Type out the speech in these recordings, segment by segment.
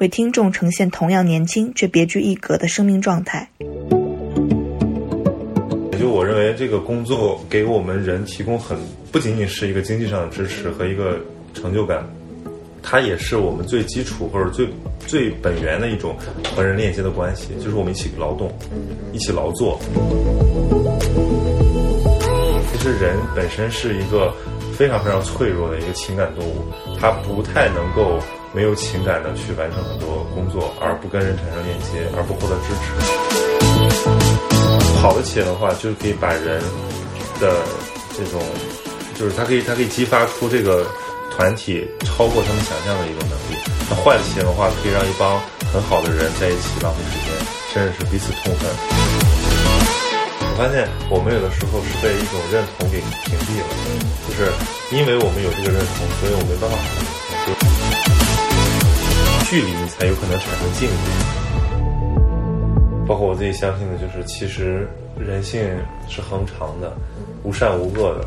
为听众呈现同样年轻却别具一格的生命状态。也就我认为，这个工作给我们人提供很不仅仅是一个经济上的支持和一个成就感，它也是我们最基础或者最最本源的一种和人链接的关系，就是我们一起劳动，一起劳作。其实人本身是一个非常非常脆弱的一个情感动物，它不太能够没有情感的去完成很多工作，而不跟人产生链接，而不获得支持。好的企业的话，就是可以把人的这种，就是它可以它可以激发出这个团体超过他们想象的一种能力。那坏的企业的话，可以让一帮很好的人在一起浪费时间，甚至是彼此痛恨。我发现我们有的时候是被一种认同给屏蔽了，就是因为我们有这个认同，所以我没办法距离你才有可能产生近离。包括我自己相信的，就是其实人性是恒长的，无善无恶的。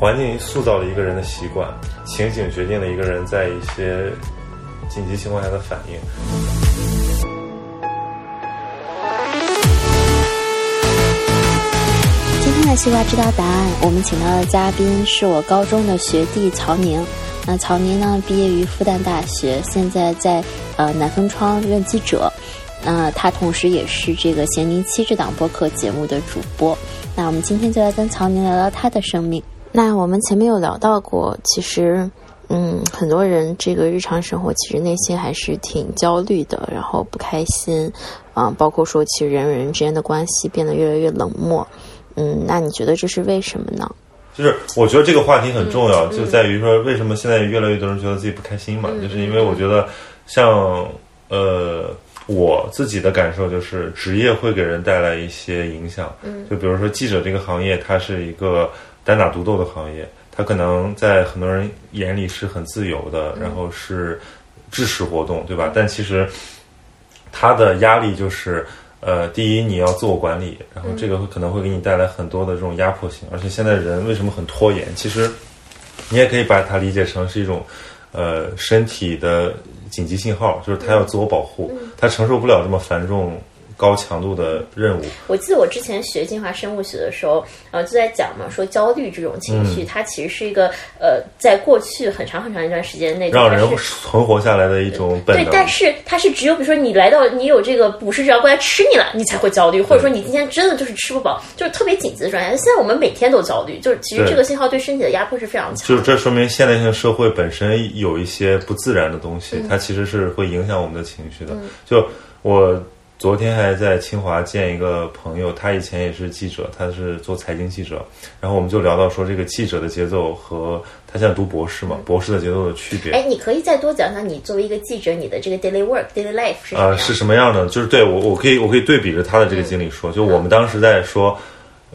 环境塑造了一个人的习惯，情景决定了一个人在一些紧急情况下的反应。今天的西瓜知道答案，我们请到的嘉宾是我高中的学弟曹宁。那曹宁呢，毕业于复旦大学，现在在呃南风窗任记者。那他同时也是这个咸宁七这档播客节目的主播。那我们今天就来跟曹宁聊聊他的生命。那我们前面有聊到过，其实，嗯，很多人这个日常生活其实内心还是挺焦虑的，然后不开心，啊、包括说其实人与人之间的关系变得越来越冷漠。嗯，那你觉得这是为什么呢？就是我觉得这个话题很重要，就在于说为什么现在越来越多人觉得自己不开心嘛？就是因为我觉得像呃我自己的感受就是职业会给人带来一些影响，就比如说记者这个行业，它是一个单打独斗的行业，它可能在很多人眼里是很自由的，然后是知识活动，对吧？但其实它的压力就是。呃，第一，你要自我管理，然后这个会可能会给你带来很多的这种压迫性，而且现在人为什么很拖延？其实你也可以把它理解成是一种呃身体的紧急信号，就是他要自我保护，他承受不了这么繁重、高强度的任务。我记得我之前学进化生物学的时候，呃，就在讲嘛，说焦虑这种情绪，嗯它其实是一个呃，在过去很长很长一段时间内，让人存活下来的一种本能对，但是它是只有比如说你来到你有这个捕食者要过来吃你了，你才会焦虑，或者说你今天真的就是吃不饱，就是特别紧急的状态。现在我们每天都焦虑，就是其实这个信号对身体的压迫是非常强的。就是这说明现代性社会本身有一些不自然的东西，它其实是会影响我们的情绪的。就我昨天还在清华见一个朋友，他以前也是记者，他是做财经记者，然后我们就聊到说这个记者的节奏和他现在读博士嘛，博士的节奏的区别。哎，你可以再多讲讲你作为一个记者，你的这个 daily work、daily life 是呃，是什么样的？就是对我，我可以，我可以对比着他的这个经历说，就我们当时在说，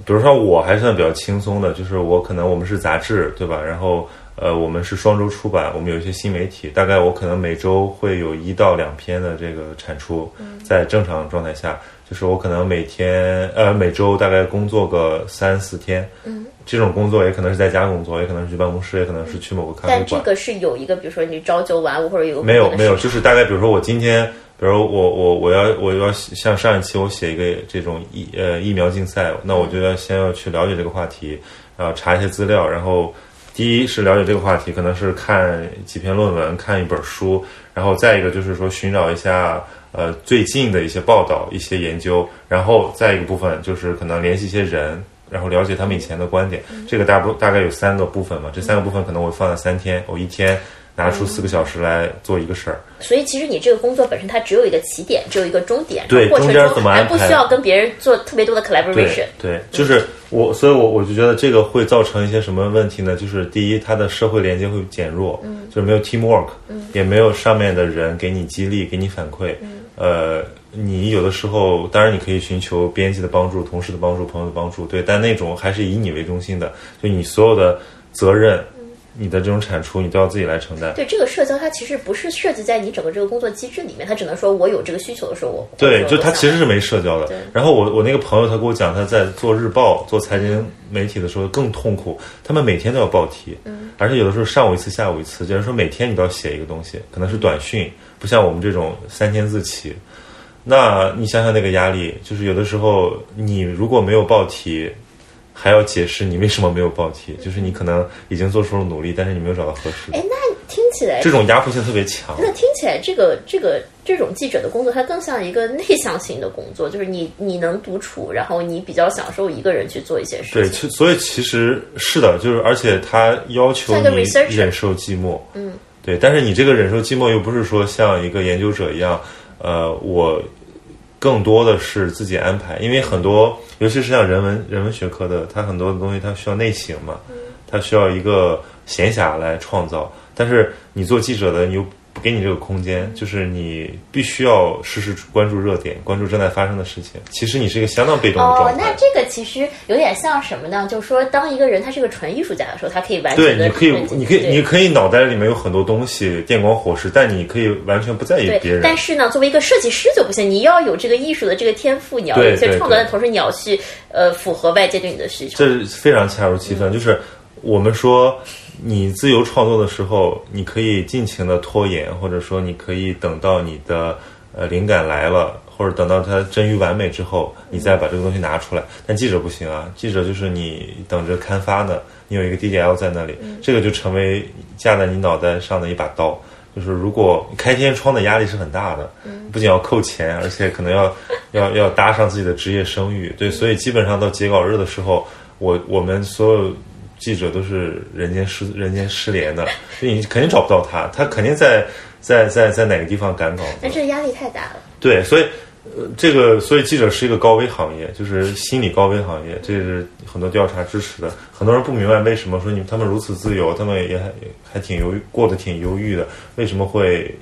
比如说我还算比较轻松的，就是我可能我们是杂志，对吧？然后呃，我们是双周出版，我们有一些新媒体，大概我可能每周会有一到两篇的这个产出，在正常状态下，就是我可能每天呃每周大概工作个三四天，嗯，这种工作也可能是在家工作，也可能是去办公室，也可能是去某个咖啡馆。但这个是有一个，比如说你朝九晚五或者有个没有没有，就是大概比如说我今天，比如我我我要我要像上一期我写一个这种疫呃疫苗竞赛，那我就要先要去了解这个话题，然后查一些资料，然后第一是了解这个话题，可能是看几篇论文，看一本书，然后再一个就是说寻找一下呃最近的一些报道、一些研究，然后再一个部分就是可能联系一些人。然后了解他们以前的观点，这个大部大概有三个部分嘛，这三个部分可能我放了三天，我一天拿出四个小时来做一个事儿。所以其实你这个工作本身它只有一个起点，只有一个终点，对过程中间怎么安排还不需要跟别人做特别多的 collaboration 对。对，就是我，所以我我就觉得这个会造成一些什么问题呢？就是第一，它的社会连接会减弱，嗯，就是没有 teamwork，嗯，也没有上面的人给你激励，给你反馈，嗯，呃，你有的时候当然你可以寻求编辑的帮助、同事的帮助、朋友的帮助，对，但那种还是以你为中心的，就你所有的责任。你的这种产出，你都要自己来承担。对这个社交，它其实不是设计在你整个这个工作机制里面，它只能说我有这个需求的时候，我对，就他他其实是没社交的。然后我我那个朋友他跟我讲，他在做日报、做财经媒体的时候更痛苦，他们每天都要报题，嗯，而且有的时候上午一次，下午一次，就是说每天你都要写一个东西，可能是短讯，不像我们这种三千字起。那你想想那个压力，就是有的时候你如果没有报题。还要解释你为什么没有报题，就是你可能已经做出了努力，但是你没有找到合适的。哎，那听起来这种压迫性特别强。那听起来这个这个这种记者的工作，它更像一个内向型的工作，就是你你能独处，然后你比较享受一个人去做一些事情。对，其所以其实是的，就是而且他要求你忍受寂寞。嗯，对，但是你这个忍受寂寞又不是说像一个研究者一样，呃，我。更多的是自己安排，因为很多，尤其是像人文人文学科的，它很多的东西它需要内省嘛，它需要一个闲暇来创造。但是你做记者的，你又。不给你这个空间，就是你必须要时时关注热点，关注正在发生的事情。其实你是一个相当被动的状态。哦，那这个其实有点像什么呢？就是说，当一个人他是个纯艺术家的时候，他可以完全对，你可以，你可以，你可以脑袋里面有很多东西，电光火石，但你可以完全不在意别人。但是呢，作为一个设计师就不行，你要有这个艺术的这个天赋，你要有一些创作的同时，你要去呃符合外界对你的需求。这是非常恰如其分，就是我们说。你自由创作的时候，你可以尽情的拖延，或者说你可以等到你的呃灵感来了，或者等到它臻于完美之后，你再把这个东西拿出来。但记者不行啊，记者就是你等着刊发呢，你有一个 DDL 在那里，这个就成为架在你脑袋上的一把刀。就是如果开天窗的压力是很大的，不仅要扣钱，而且可能要 要要搭上自己的职业声誉。对，所以基本上到截稿日的时候，我我们所有。记者都是人间失人间失联的，你肯定找不到他，他肯定在在在在哪个地方赶稿。那这压力太大了。对，所以呃，这个所以记者是一个高危行业，就是心理高危行业，这是很多调查支持的。很多人不明白为什么说你他们如此自由，他们也还还挺忧过得挺忧郁的，为什么会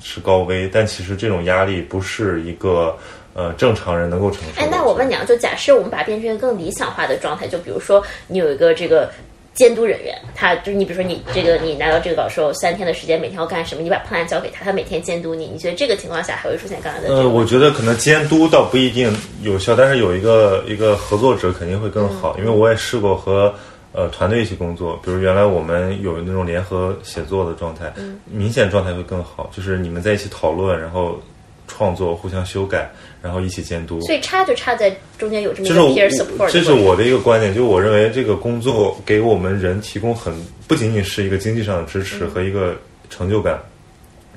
是高危？但其实这种压力不是一个。呃，正常人能够承受。哎，那我问你啊，就假设我们把它变成一个更理想化的状态，就比如说你有一个这个监督人员，他就是你，比如说你这个你拿到这个稿时候三天的时间，每天要干什么？你把 plan 交给他，他每天监督你。你觉得这个情况下还会出现刚才的？呃，我觉得可能监督倒不一定有效，但是有一个一个合作者肯定会更好，因为我也试过和呃团队一起工作，比如原来我们有那种联合写作的状态，明显状态会更好，就是你们在一起讨论，然后创作，互相修改。然后一起监督，所以差就差在中间有这么一个 peer support。这是我的一个观点，就我认为这个工作给我们人提供很不仅仅是一个经济上的支持和一个成就感，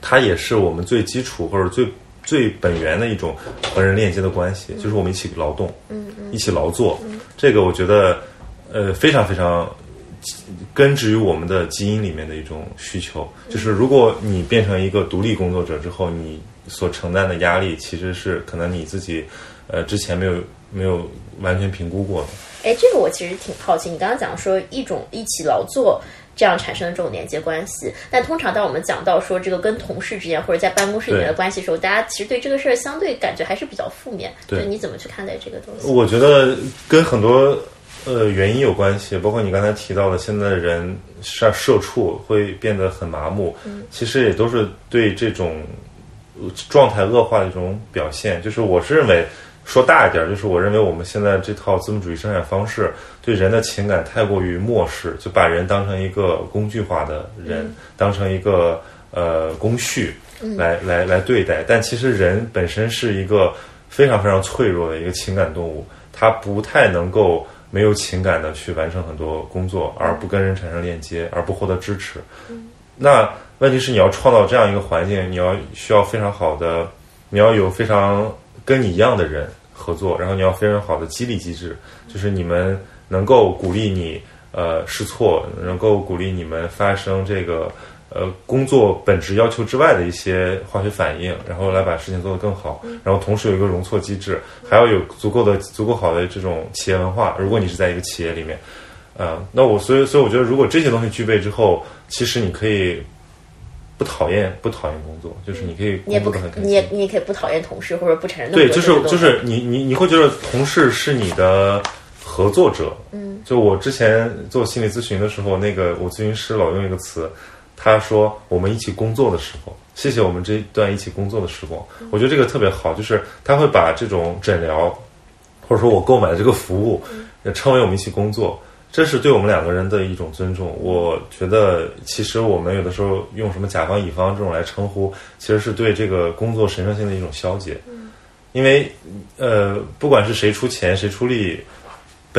它也是我们最基础或者最最本源的一种和人链接的关系，就是我们一起劳动，嗯嗯，一起劳作，这个我觉得呃非常非常根植于我们的基因里面的一种需求，就是如果你变成一个独立工作者之后，你。所承担的压力其实是可能你自己，呃，之前没有没有完全评估过的。哎，这个我其实挺好奇。你刚刚讲说一种一起劳作这样产生的这种连接关系，但通常当我们讲到说这个跟同事之间或者在办公室里面的关系时候，大家其实对这个事儿相对感觉还是比较负面。对，你怎么去看待这个东西？我觉得跟很多呃原因有关系，包括你刚才提到的，现在的人社社畜会变得很麻木，其实也都是对这种。状态恶化的一种表现，就是我是认为说大一点，就是我认为我们现在这套资本主义生产方式对人的情感太过于漠视，就把人当成一个工具化的人，当成一个呃工序来来来对待。但其实人本身是一个非常非常脆弱的一个情感动物，它不太能够没有情感的去完成很多工作，而不跟人产生链接，而不获得支持。那。问题是你要创造这样一个环境，你要需要非常好的，你要有非常跟你一样的人合作，然后你要非常好的激励机制，就是你们能够鼓励你呃试错，能够鼓励你们发生这个呃工作本质要求之外的一些化学反应，然后来把事情做得更好，然后同时有一个容错机制，还要有足够的足够好的这种企业文化。如果你是在一个企业里面，呃，那我所以所以我觉得，如果这些东西具备之后，其实你可以不讨厌不讨厌工作，就是你可以你也不工作得很开心。你也你也可以不讨厌同事或者不承认对，就是就是你你你会觉得同事是你的合作者，嗯，就我之前做心理咨询的时候，那个我咨询师老用一个词，他说我们一起工作的时候，谢谢我们这一段一起工作的时光，我觉得这个特别好，就是他会把这种诊疗或者说我购买的这个服务，也称为我们一起工作。这是对我们两个人的一种尊重。我觉得，其实我们有的时候用什么甲方乙方这种来称呼，其实是对这个工作神圣性的一种消解。因为，呃，不管是谁出钱谁出力，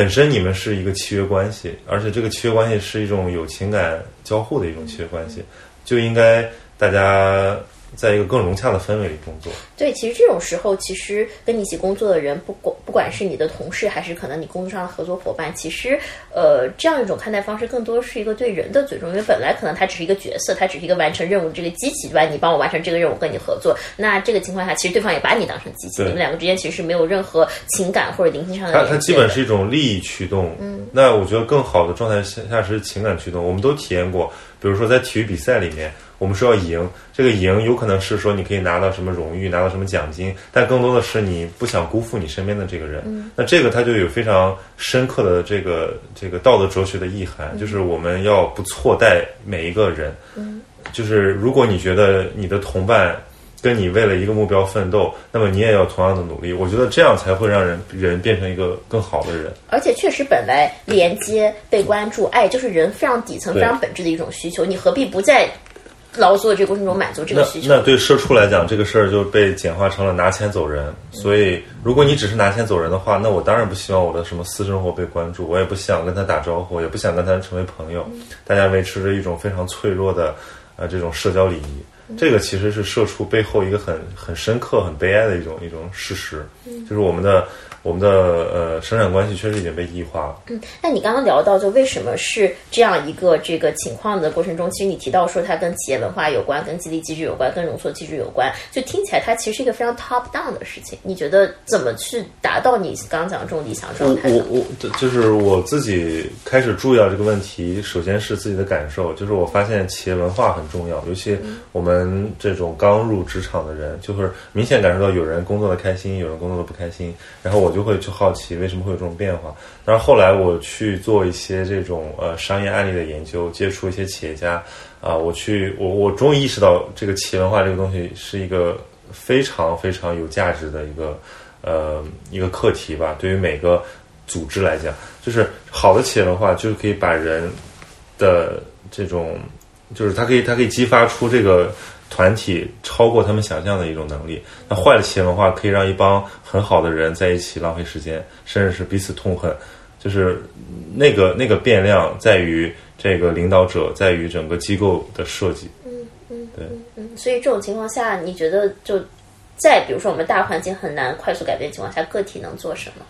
本身你们是一个契约关系，而且这个契约关系是一种有情感交互的一种契约关系，就应该大家在一个更融洽的氛围里工作。对，其实这种时候，其实跟你一起工作的人，不管不管是你的同事，还是可能你工作上的合作伙伴，其实，呃，这样一种看待方式，更多是一个对人的尊重。因为本来可能他只是一个角色，他只是一个完成任务的这个机器，对吧？你帮我完成这个任务，跟你合作，那这个情况下，其实对方也把你当成机器，你们两个之间其实是没有任何情感或者灵性上的它。它基本是一种利益驱动。嗯，那我觉得更好的状态下下是情感驱动。我们都体验过，比如说在体育比赛里面，我们说要赢，这个赢有可能是说你可以拿到什么荣誉，拿到什么奖金，但更多的是你不想辜负你身边的这个人。嗯，那这个它就有非常深刻的这个这个道德哲学的意涵，就是我们要不错待每一个人。嗯，就是如果你觉得你的同伴。跟你为了一个目标奋斗，那么你也要同样的努力。我觉得这样才会让人人变成一个更好的人。而且确实，本来连接、被关注、爱，就是人非常底层、非常本质的一种需求。你何必不在劳作的这个过程中满足这个需求？那对社畜来讲，这个事儿就被简化成了拿钱走人。所以，如果你只是拿钱走人的话，那我当然不希望我的什么私生活被关注，我也不想跟他打招呼，也不想跟他成为朋友。大家维持着一种非常脆弱的呃这种社交礼仪。这个其实是社畜背后一个很很深刻、很悲哀的一种一种事实，就是我们的我们的呃生产关系确实已经被异化了。嗯那你刚刚聊到，就为什么是这样一个这个情况的过程中，其实你提到说它跟企业文化有关，跟激励机制有关，跟容错机制有关，就听起来它其实是一个非常 top down 的事情。你觉得怎么去达到你刚刚讲的这种理想状态我我就是我自己开始注意到这个问题，首先是自己的感受，就是我发现企业文化很重要，尤其我们这种刚入职场的人，就是明显感受到有人工作的开心，有人工作的不开心，然后我就会去好奇为什么会有这种变化。但是后来我去做一些这种呃商业案例的研究，接触一些企业家啊、我去我我终于意识到这个企业文化这个东西是一个非常非常有价值的一个呃一个课题吧，对于每个组织来讲，就是好的企业文化就是可以把人的这种，就是它可以它可以激发出这个团体超过他们想象的一种能力。那坏的企业文化可以让一帮很好的人在一起浪费时间，甚至是彼此痛恨。就是那个那个变量在于这个领导者，在于整个机构的设计。嗯嗯，对嗯，所以这种情况下，你觉得就在比如说我们大环境很难快速改变的情况下，个体能做什么？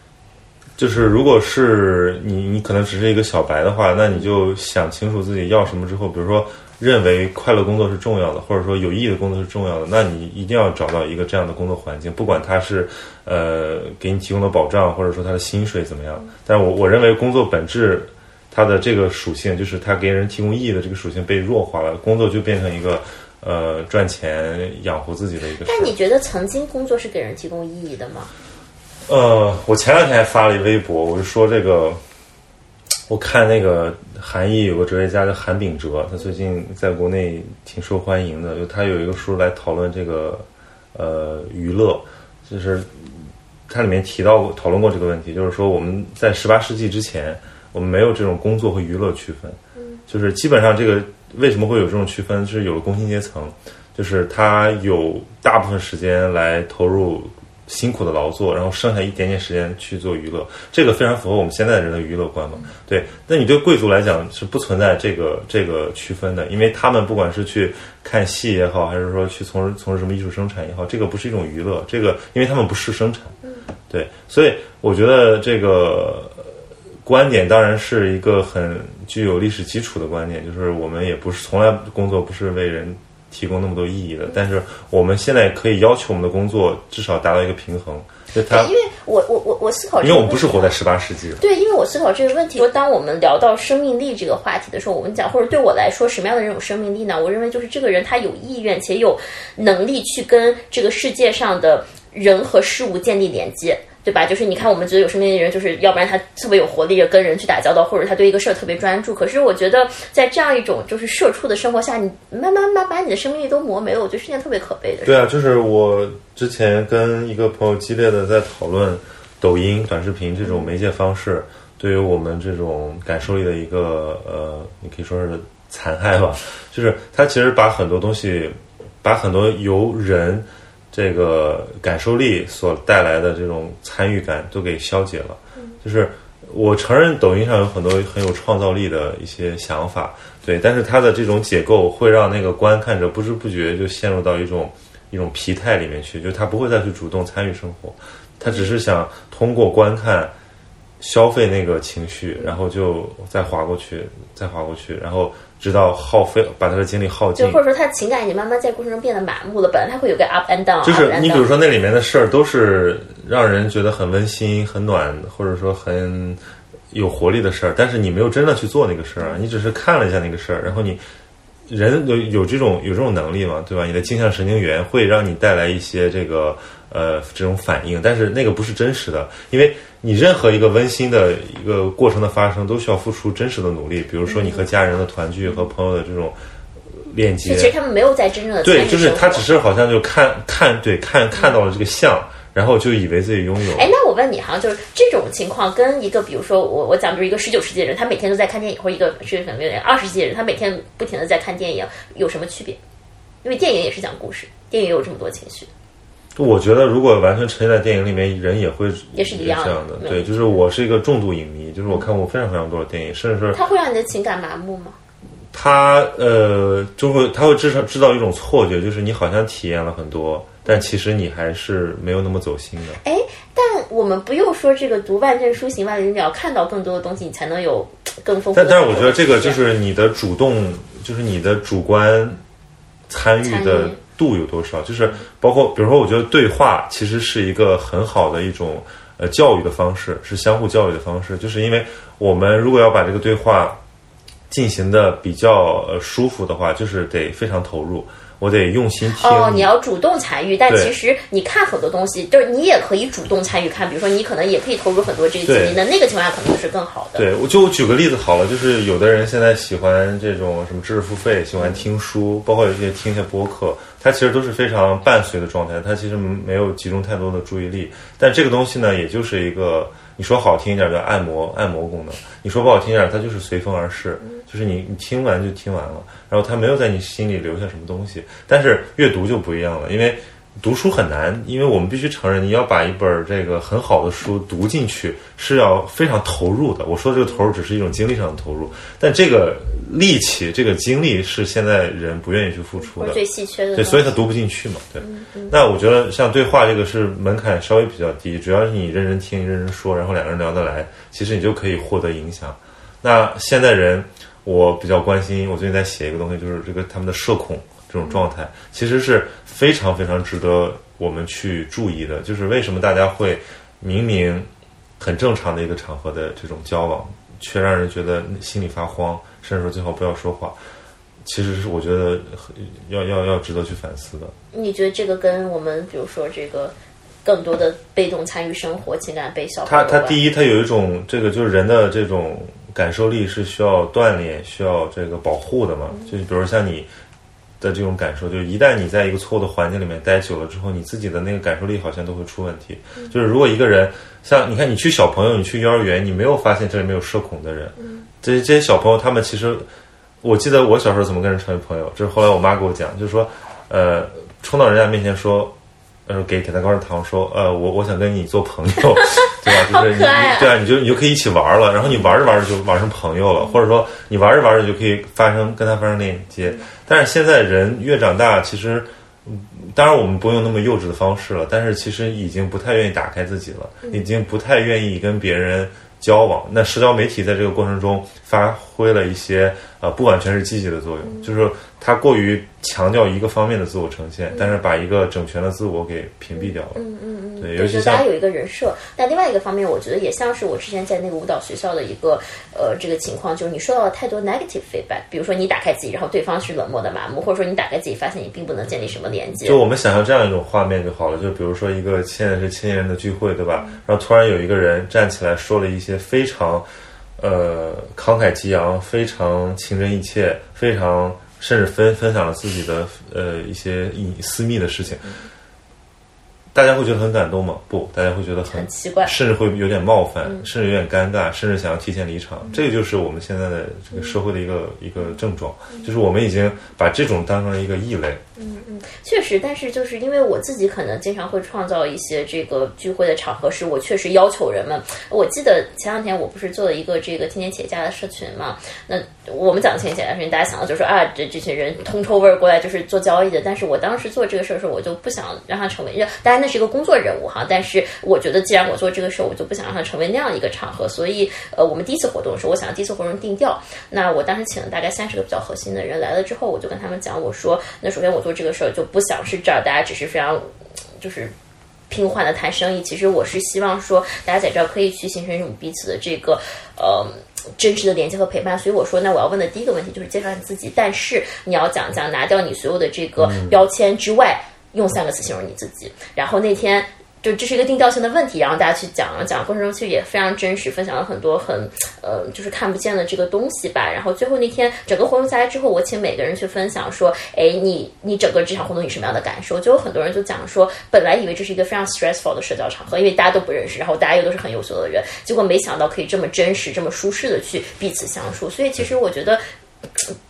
就是如果是你，你可能只是一个小白的话，那你就想清楚自己要什么之后，比如说认为快乐工作是重要的，或者说有意义的工作是重要的，那你一定要找到一个这样的工作环境，不管它是呃给你提供的保障，或者说它的薪水怎么样。但是我我认为工作本质它的这个属性，就是它给人提供意义的这个属性被弱化了，工作就变成一个呃赚钱养活自己的一个。但你觉得曾经工作是给人提供意义的吗？呃，我前两天还发了一微博，我就说这个，我看那个韩裔有个哲学家叫韩炳哲，他最近在国内挺受欢迎的，就他有一个书来讨论这个呃娱乐，就是他里面提到过讨论过这个问题，就是说我们在十八世纪之前，我们没有这种工作和娱乐区分，就是基本上这个为什么会有这种区分，是有了工薪阶层，就是他有大部分时间来投入辛苦的劳作，然后剩下一点点时间去做娱乐，这个非常符合我们现在人的娱乐观嘛。对，那你对贵族来讲是不存在这个这个区分的，因为他们不管是去看戏也好，还是说去从事从事什么艺术生产也好，这个不是一种娱乐，这个因为他们不是生产。对，所以我觉得这个观点当然是一个很具有历史基础的观点，就是我们也不是从来工作不是为人提供那么多意义的，但是我们现在可以要求我们的工作至少达到一个平衡。就他，因为我我我我思考，因为我们不是活在十八世纪。对，因为我思考这个问题，说当我们聊到生命力这个话题的时候，我们讲或者对我来说，什么样的人有生命力呢？我认为就是这个人他有意愿且有能力去跟这个世界上的人和事物建立连接。对吧？就是你看，我们觉得有生命力的人，就是要不然他特别有活力，跟人去打交道，或者他对一个事儿特别专注。可是我觉得，在这样一种就是社畜的生活下，你慢慢慢把你的生命力都磨没了，我觉得是件特别可悲的事。对啊，就是我之前跟一个朋友激烈的在讨论抖音短视频这种媒介方式对于我们这种感受力的一个呃，你可以说是残害吧。就是它其实把很多东西，把很多由人。这个感受力所带来的这种参与感都给消解了。就是我承认抖音上有很多很有创造力的一些想法，对，但是它的这种解构会让那个观看者不知不觉就陷入到一种一种疲态里面去，就他不会再去主动参与生活，他只是想通过观看消费那个情绪，然后就再划过去，再划过去，然后。直到耗费，把他的精力耗尽，就或者说他的情感已经慢慢在过程中变得麻木了。本来他会有个 up and down，就是你比如说那里面的事儿都是让人觉得很温馨、很暖，或者说很有活力的事儿，但是你没有真的去做那个事儿，你只是看了一下那个事儿，然后你人有有这种有这种能力嘛，对吧？你的镜像神经元会让你带来一些这个呃这种反应，但是那个不是真实的，因为。你任何一个温馨的一个过程的发生，都需要付出真实的努力。比如说，你和家人的团聚，和朋友的这种链接。其实他们没有在真正的对，就是他只是好像就看看对看看到了这个像，然后就以为自己拥有。哎，那我问你哈，就是这种情况跟一个，比如说我我讲，比如一个十九世纪的人，他每天都在看电影，或者一个是可能有点二十世纪的人，他每天不停的在看电影，有什么区别？因为电影也是讲故事，电影也有这么多情绪。我觉得，如果完全沉浸在电影里面，人也会也是一样的。对，就是我是一个重度影迷，就是我看过非常非常多的电影，甚至是它会让你的情感麻木吗？它呃，就会它会制造制造一种错觉，就是你好像体验了很多，但其实你还是没有那么走心的。哎，但我们不用说这个读万卷书行万里路，你要看到更多的东西，你才能有 更丰富。但但是我觉得这个就是你的主动，就是你的主观参与的。度有多少？就是包括，比如说，我觉得对话其实是一个很好的一种呃教育的方式，是相互教育的方式。就是因为我们如果要把这个对话进行的比较呃舒服的话，就是得非常投入。我得用心听哦，你要主动参与，但其实你看很多东西，就是你也可以主动参与看。比如说，你可能也可以投入很多这个精力，那那个情况下可能是更好的。对，我就举个例子好了，就是有的人现在喜欢这种什么知识付费，喜欢听书，包括有些听一些播客，他其实都是非常伴随的状态，它其实没有集中太多的注意力。但这个东西呢，也就是一个。你说好听一点叫按摩按摩功能，你说不好听一点，它就是随风而逝，就是你你听完就听完了，然后它没有在你心里留下什么东西。但是阅读就不一样了，因为。读书很难，因为我们必须承认，你要把一本这个很好的书读进去，是要非常投入的。我说这个投入只是一种精力上的投入，但这个力气、这个精力是现在人不愿意去付出的，最稀缺的。对，所以他读不进去嘛。对。那我觉得像对话这个是门槛稍微比较低，主要是你认真听、认真说，然后两个人聊得来，其实你就可以获得影响。那现在人，我比较关心，我最近在写一个东西，就是这个他们的社恐。这种状态其实是非常非常值得我们去注意的。就是为什么大家会明明很正常的一个场合的这种交往，却让人觉得心里发慌，甚至说最好不要说话。其实是我觉得要要要值得去反思的。你觉得这个跟我们比如说这个更多的被动参与生活、情感被消耗？他他第一，他有一种这个就是人的这种感受力是需要锻炼、需要这个保护的嘛？就比如像你。的这种感受，就是一旦你在一个错误的环境里面待久了之后，你自己的那个感受力好像都会出问题。就是如果一个人，像你看，你去小朋友，你去幼儿园，你没有发现这里面有社恐的人，这些这些小朋友，他们其实，我记得我小时候怎么跟人成为朋友，就是后来我妈给我讲，就是说，呃，冲到人家面前说。呃，给给他高上糖，说，呃，我我想跟你做朋友，对吧？就是你，对啊，你就你就可以一起玩了，然后你玩着玩着就玩成朋友了，或者说你玩着玩着就可以发生跟他发生链接。但是现在人越长大，其实，当然我们不用那么幼稚的方式了，但是其实已经不太愿意打开自己了，已经不太愿意跟别人交往。那社交媒体在这个过程中发挥了一些呃不完全是积极的作用，就是它过于强调一个方面的自我呈现，但是把一个整全的自我给屏蔽掉了。嗯嗯嗯，对，就尤其像大家有一个人设，但另外一个方面，我觉得也像是我之前在那个舞蹈学校的一个呃这个情况，就是你受到了太多 negative feedback，比如说你打开自己，然后对方是冷漠的麻木，或者说你打开自己，发现你并不能建立什么连接。就我们想象这样一种画面就好了，就比如说一个现在是青年人的聚会，对吧？然后突然有一个人站起来说了一些非常，呃，慷慨激昂、非常情真意切、非常甚至分分享了自己的呃一些隐私密的事情，大家会觉得很感动吗？不，大家会觉得很很奇怪甚至会有点冒犯，甚至有点尴尬，甚至想要提前离场。这个就是我们现在的这个社会的一个一个症状，就是我们已经把这种当成了一个异类。嗯嗯确实，但是就是因为我自己可能经常会创造一些这个聚会的场合，是我确实要求人们。我记得前两天我不是做了一个这个青年企业家的社群嘛？那我们讲青年企业家社群，大家想到就是啊，这这群人通抽味儿过来就是做交易的。但是我当时做这个事儿的时候，我就不想让它成为，当然那是一个工作任务哈。但是我觉得既然我做这个事儿，我就不想让它成为那样一个场合。所以呃，我们第一次活动的时候，我想第一次活动定调。那我当时请了大概三十个比较核心的人来了之后，我就跟他们讲，我说，那首先我做这个事儿就不想是这儿大家只是非常就是平缓的谈生意。其实我是希望说，大家在这儿可以去形成一种彼此的这个呃。真实的连接和陪伴，所以我说，那我要问的第一个问题就是介绍你自己，但是你要讲讲拿掉你所有的这个标签之外，用三个词形容你自己。然后那天就这是一个定调性的问题，然后大家去讲讲的过程中其实也非常真实，分享了很多很呃就是看不见的这个东西吧。然后最后那天整个活动下来之后，我请每个人去分享说，哎，你你整个这场活动你什么样的感受？就有很多人就讲说，本来以为这是一个非常 stressful 的社交场合，因为大家都不认识，然后大家又都是很优秀的人，结果没想到可以这么真实、这么舒适的去彼此相处。所以其实我觉得。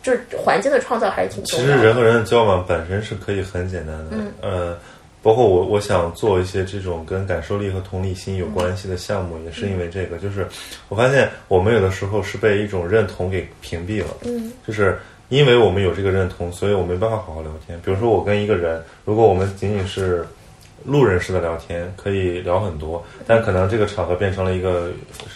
就是环境的创造还是挺重其要的。实人和人的交往本身是可以很简单的，嗯呃，包括我我想做一些这种跟感受力和同理心有关系的项目，也是因为这个，就是我发现我们有的时候是被一种认同给屏蔽了，嗯，就是因为我们有这个认同，所以我没办法好好聊天。比如说我跟一个人，如果我们仅仅是路人式的聊天，可以聊很多，但可能这个场合变成了一个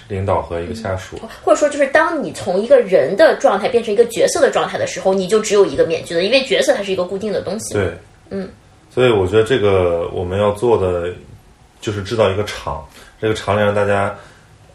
领导和一个下属，或者说，就是当你从一个人的状态变成一个角色的状态的时候，你就只有一个面具了，因为角色它是一个固定的东西。对，嗯，所以我觉得这个我们要做的就是制造一个场，这个场里让大家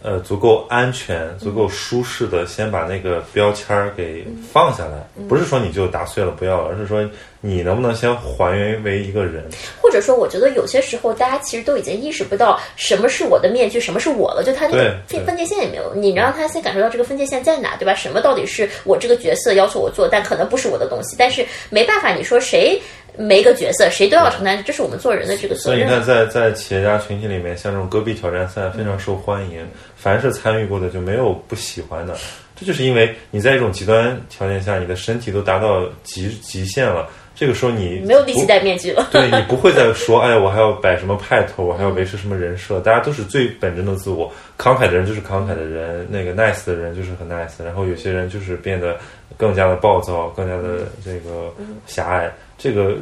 呃足够安全、足够舒适的先把那个标签儿给放下来，不是说你就打碎了不要了，而是说你能不能先还原为一个人。或者说，我觉得有些时候大家其实都已经意识不到什么是我的面具，什么是我了，就他那个分界线也没有。你让他先感受到这个分界线在哪，对吧？什么到底是我这个角色要求我做，但可能不是我的东西。但是没办法，你说谁每一个角色，谁都要承担，这是我们做人的这个。所以你看在，在企业家群体里面，像这种戈壁挑战赛非常受欢迎，凡是参与过的就没有不喜欢的。这就是因为你在一种极端条件下，你的身体都达到极极限了，这个时候你没有力气戴面具了。对你不会再说，哎，我还要摆什么派头，我还要维持什么人设，大家都是最本真的自我。慷慨的人就是慷慨的人，那个 nice 的人就是很 nice，然后有些人就是变得更加的暴躁，更加的这个狭隘，这个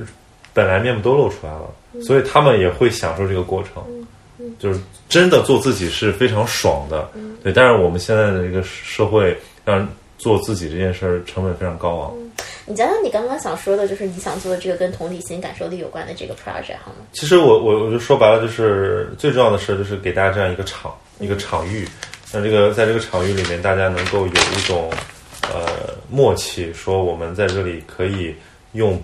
本来面目都露出来了，所以他们也会享受这个过程。就是真的做自己是非常爽的，对。但是我们现在的这个社会，让做自己这件事儿成本非常高昂。你讲讲你刚刚想说的，就是你想做的这个跟同理心、感受力有关的这个 project 好吗？其实我我我就说白了，就是最重要的事儿就是给大家这样一个场一个场域，让这个在这个场域里面，大家能够有一种呃默契，说我们在这里可以用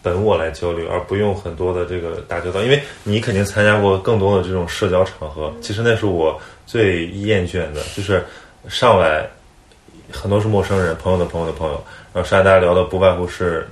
本我来交流，而不用很多的这个打交道。因为你肯定参加过更多的这种社交场合，其实那是我最厌倦的，就是上来很多是陌生人，朋友的朋友的朋友，然后上来大家聊的不外乎是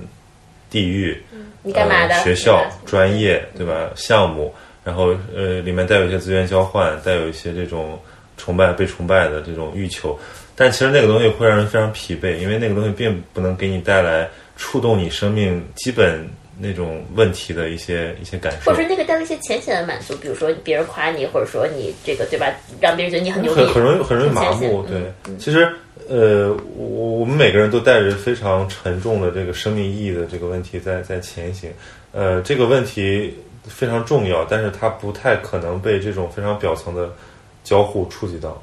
地域。你干嘛的？呃、学校、专业，对吧？项目，然后呃，里面带有一些资源交换，带有一些这种崇拜、被崇拜的这种欲求。但其实那个东西会让人非常疲惫，因为那个东西并不能给你带来触动你生命基本那种问题的一些一些感受或者。说那个带来一些浅显的满足，比如说别人夸你，或者说你这个对吧，让别人觉得你很牛逼，很很容易很容易麻木，对。其实，呃，我我们每个人都带着非常沉重的这个生命意义的这个问题在在前行，呃，这个问题非常重要，但是它不太可能被这种非常表层的交互触及到。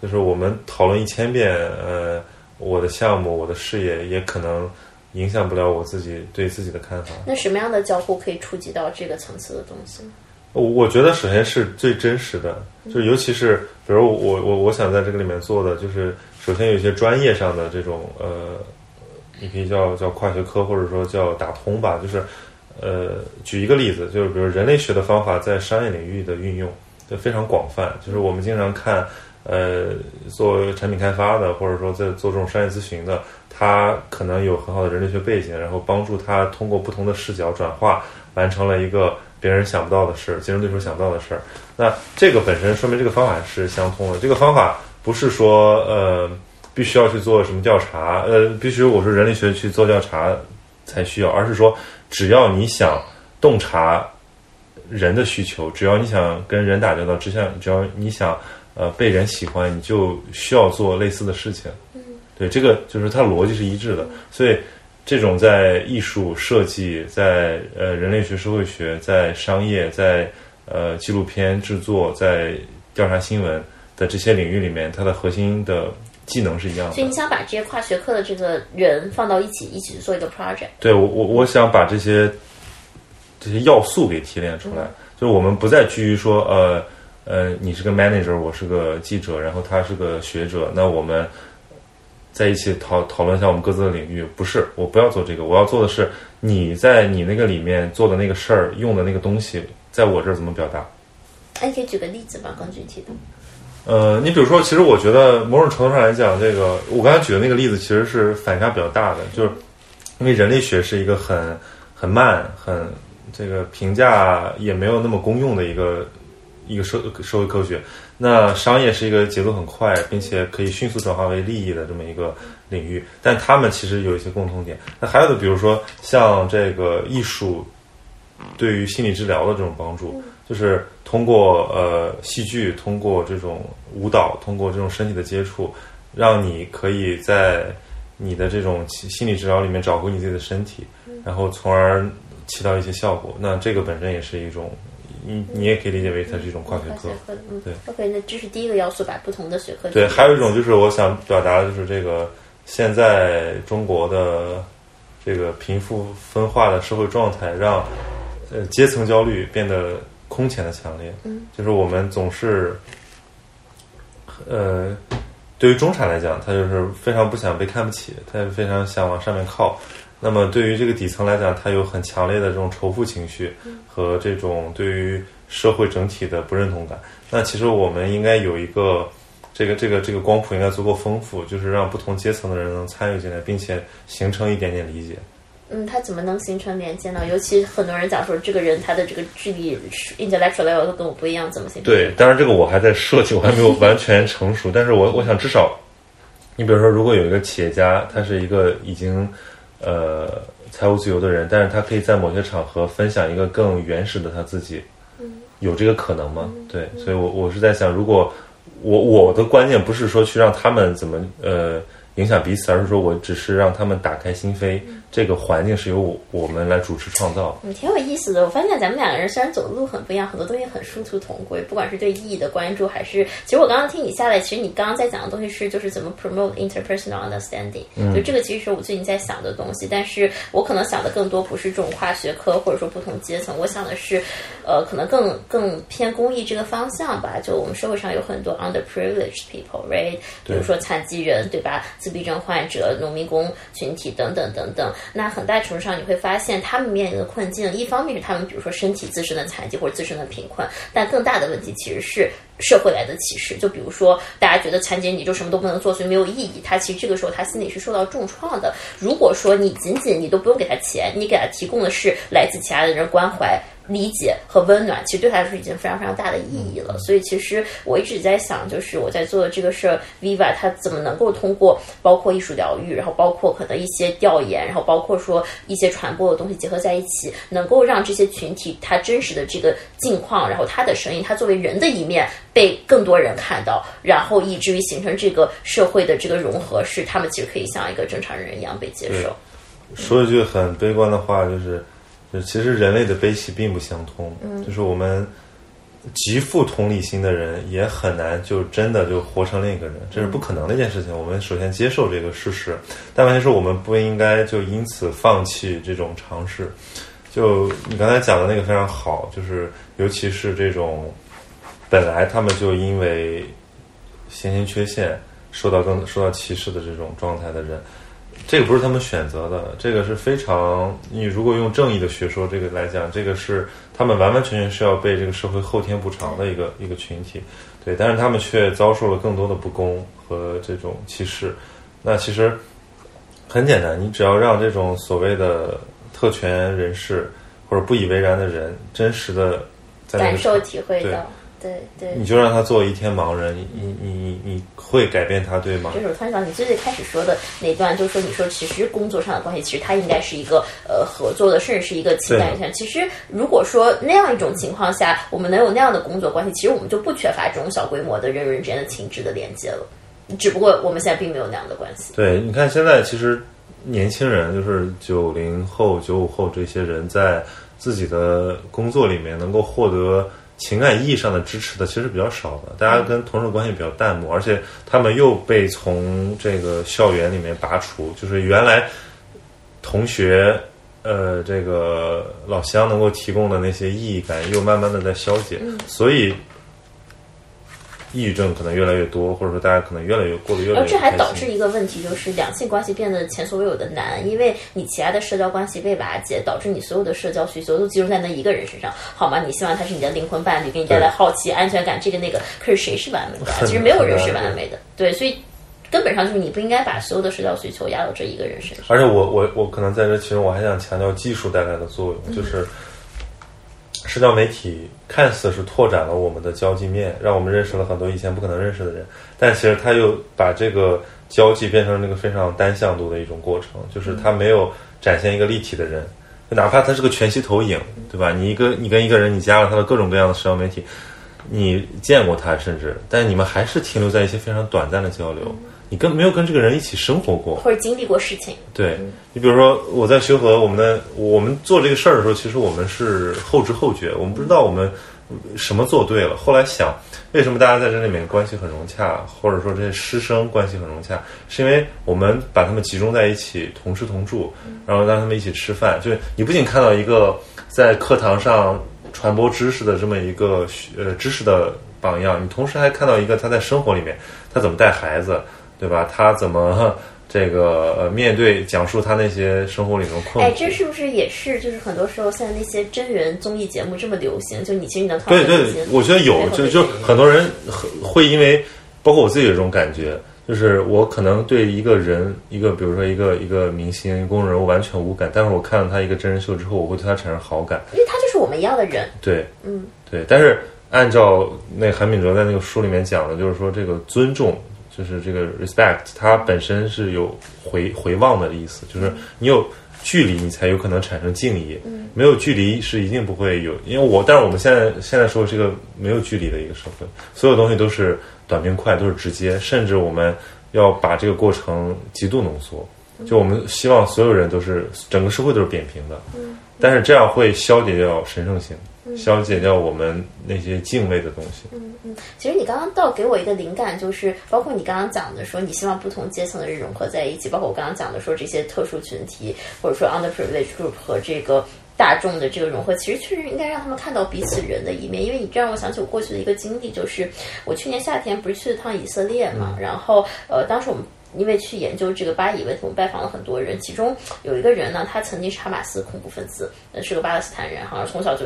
就是我们讨论一千遍，呃，我的项目、我的事业，也可能影响不了我自己对自己的看法。那什么样的交互可以触及到这个层次的东西呢？我我觉得首先是最真实的，就是尤其是比如我我我想在这个里面做的，就是首先有一些专业上的这种呃，你可以叫叫跨学科，或者说叫打通吧，就是呃，举一个例子，就是比如人类学的方法在商业领域的运用就非常广泛，就是我们经常看呃做产品开发的，或者说在做这种商业咨询的，他可能有很好的人类学背景，然后帮助他通过不同的视角转化，完成了一个。别人想不到的事，竞争对手想不到的事儿，那这个本身说明这个方法是相通的。这个方法不是说呃必须要去做什么调查，呃必须我说人类学去做调查才需要，而是说只要你想洞察人的需求，只要你想跟人打交道，只想只要你想呃被人喜欢，你就需要做类似的事情。嗯，对，这个就是它逻辑是一致的，所以。这种在艺术设计、在呃人类学、社会学、在商业、在呃纪录片制作、在调查新闻的这些领域里面，它的核心的技能是一样的。所以你想把这些跨学科的这个人放到一起，一起去做一个 project。对我，我我想把这些这些要素给提炼出来，就是我们不再拘于说，呃呃，你是个 manager，我是个记者，然后他是个学者，那我们。在一起讨讨论一下我们各自的领域，不是我不要做这个，我要做的是你在你那个里面做的那个事儿，用的那个东西，在我这儿怎么表达？哎，你可以举个例子吗？更具体的。呃，你比如说，其实我觉得某种程度上来讲，这个我刚才举的那个例子其实是反差比较大的，就是因为人类学是一个很很慢、很这个评价也没有那么公用的一个一个社社会科学。那商业是一个节奏很快，并且可以迅速转化为利益的这么一个领域，但他们其实有一些共同点。那还有的，比如说像这个艺术对于心理治疗的这种帮助，就是通过呃戏剧，通过这种舞蹈，通过这种身体的接触，让你可以在你的这种心理治疗里面找回你自己的身体，然后从而起到一些效果。那这个本身也是一种。你你也可以理解为它是一种跨学科，嗯，对。OK，那这是第一个要素，把不同的学科。对，还有一种就是我想表达的就是这个现在中国的这个贫富分化的社会状态，让呃阶层焦虑变得空前的强烈。嗯，就是我们总是呃，对于中产来讲，他就是非常不想被看不起，他也非常想往上面靠。那么对于这个底层来讲，他有很强烈的这种仇富情绪和这种对于社会整体的不认同感。那其实我们应该有一个这个这个这个光谱应该足够丰富，就是让不同阶层的人能参与进来，并且形成一点点理解。嗯，他怎么能形成连接呢？尤其很多人讲说，这个人他的这个智力 intellectual level 都跟我不一样，怎么形成？对，当然这个我还在设计，我还没有完全成熟。但是我我想至少，你比如说，如果有一个企业家，他是一个已经。呃，财务自由的人，但是他可以在某些场合分享一个更原始的他自己，有这个可能吗？对，所以，我我是在想，如果我我的观念不是说去让他们怎么呃。影响彼此，而是说我只是让他们打开心扉，这个环境是由我我们来主持创造。嗯，挺有意思的。我发现咱们两个人虽然走的路很不一样，很多东西很殊途同归。不管是对意义的关注，还是其实我刚刚听你下来，其实你刚刚在讲的东西是就是怎么 promote interpersonal understanding。嗯，就这个其实是我最近在想的东西。但是我可能想的更多不是这种跨学科或者说不同阶层，我想的是，呃，可能更更偏公益这个方向吧。就我们社会上有很多 underprivileged people，right？比如说残疾人，对吧？自闭症患者、农民工群体等等等等，那很大程度上你会发现，他们面临的困境，一方面是他们比如说身体自身的残疾或者自身的贫困，但更大的问题其实是社会来的歧视。就比如说，大家觉得残疾你就什么都不能做，所以没有意义。他其实这个时候他心里是受到重创的。如果说你仅仅你都不用给他钱，你给他提供的是来自其他的人关怀。理解和温暖，其实对他来说已经非常非常大的意义了。所以，其实我一直在想，就是我在做的这个事儿，Viva 他怎么能够通过包括艺术疗愈，然后包括可能一些调研，然后包括说一些传播的东西结合在一起，能够让这些群体他真实的这个境况，然后他的声音，他作为人的一面被更多人看到，然后以至于形成这个社会的这个融合，是他们其实可以像一个正常人一样被接受。说一句很悲观的话，就是。就其实人类的悲喜并不相通，就是我们极富同理心的人也很难就真的就活成另一个人，这是不可能的一件事情。我们首先接受这个事实，但问题是我们不应该就因此放弃这种尝试。就你刚才讲的那个非常好，就是尤其是这种本来他们就因为先天缺陷受到更受到歧视的这种状态的人。这个不是他们选择的，这个是非常你如果用正义的学说这个来讲，这个是他们完完全全是要被这个社会后天补偿的一个 一个群体，对，但是他们却遭受了更多的不公和这种歧视。那其实很简单，你只要让这种所谓的特权人士或者不以为然的人真实的感受体会到。对对，你就让他做一天盲人，你你你你会改变他对吗？就是我突然想，你最最开始说的那段，就是说你说其实工作上的关系，其实它应该是一个呃合作的，甚至是一个情感上。其实如果说那样一种情况下，我们能有那样的工作关系，其实我们就不缺乏这种小规模的人与人之间的情志的连接了。只不过我们现在并没有那样的关系。对，你看现在其实年轻人，就是九零后、九五后这些人在自己的工作里面能够获得。情感意义上的支持的其实比较少的，大家跟同事关系比较淡漠，而且他们又被从这个校园里面拔除，就是原来同学呃这个老乡能够提供的那些意义感又慢慢的在消解，所以。抑郁症可能越来越多，或者说大家可能越来越过得越来越。而这还导致一个问题，就是两性关系变得前所未有的难，因为你其他的社交关系被瓦解，导致你所有的社交需求都集中在那一个人身上，好吗？你希望他是你的灵魂伴侣，给你带来好奇、安全感，这个那个。可是谁是完美的？其实没有人是完美的。对，所以根本上就是你不应该把所有的社交需求压到这一个人身上。而且我我我可能在这其中我还想强调技术带来的作用，就是。社交媒体看似是拓展了我们的交际面，让我们认识了很多以前不可能认识的人，但其实他又把这个交际变成了那个非常单向度的一种过程，就是他没有展现一个立体的人，哪怕他是个全息投影，对吧？你一个你跟一个人，你加了他的各种各样的社交媒体，你见过他，甚至，但你们还是停留在一些非常短暂的交流。你跟没有跟这个人一起生活过，或者经历过事情。对你，比如说我在修和我们的我们做这个事儿的时候，其实我们是后知后觉，我们不知道我们什么做对了。后来想，为什么大家在这里面关系很融洽，或者说这些师生关系很融洽，是因为我们把他们集中在一起，同吃同住，然后让他们一起吃饭。就是你不仅看到一个在课堂上传播知识的这么一个呃知识的榜样，你同时还看到一个他在生活里面他怎么带孩子。对吧？他怎么这个呃面对讲述他那些生活里的困？哎，这是不是也是就是很多时候现在那些真人综艺节目这么流行？就你其实你能对对，我觉得有，就就很多人会因为包括我自己有这种感觉，就是我可能对一个人一个比如说一个一个明星公众人物完全无感，但是我看了他一个真人秀之后，我会对他产生好感，因为他就是我们一样的人。对，嗯，对。但是按照那韩敏哲在那个书里面讲的，就是说这个尊重。就是这个 respect，它本身是有回回望的意思，就是你有距离，你才有可能产生敬意。没有距离是一定不会有，因为我，但是我们现在现在说是一个没有距离的一个社会，所有东西都是短平快，都是直接，甚至我们要把这个过程极度浓缩。就我们希望所有人都是整个社会都是扁平的，但是这样会消解掉神圣性。消解掉我们那些敬畏的东西。嗯嗯，其实你刚刚倒给我一个灵感，就是包括你刚刚讲的说，你希望不同阶层的人融合在一起，包括我刚刚讲的说这些特殊群体，或者说 underprivileged group 和这个大众的这个融合，其实确实应该让他们看到彼此人的一面。因为你这让我想起我过去的一个经历，就是我去年夏天不是去了趟以色列嘛，然后呃，当时我们。因为去研究这个巴以问题，我们拜访了很多人，其中有一个人呢，他曾经是哈马斯恐怖分子，呃，是个巴勒斯坦人，好像从小就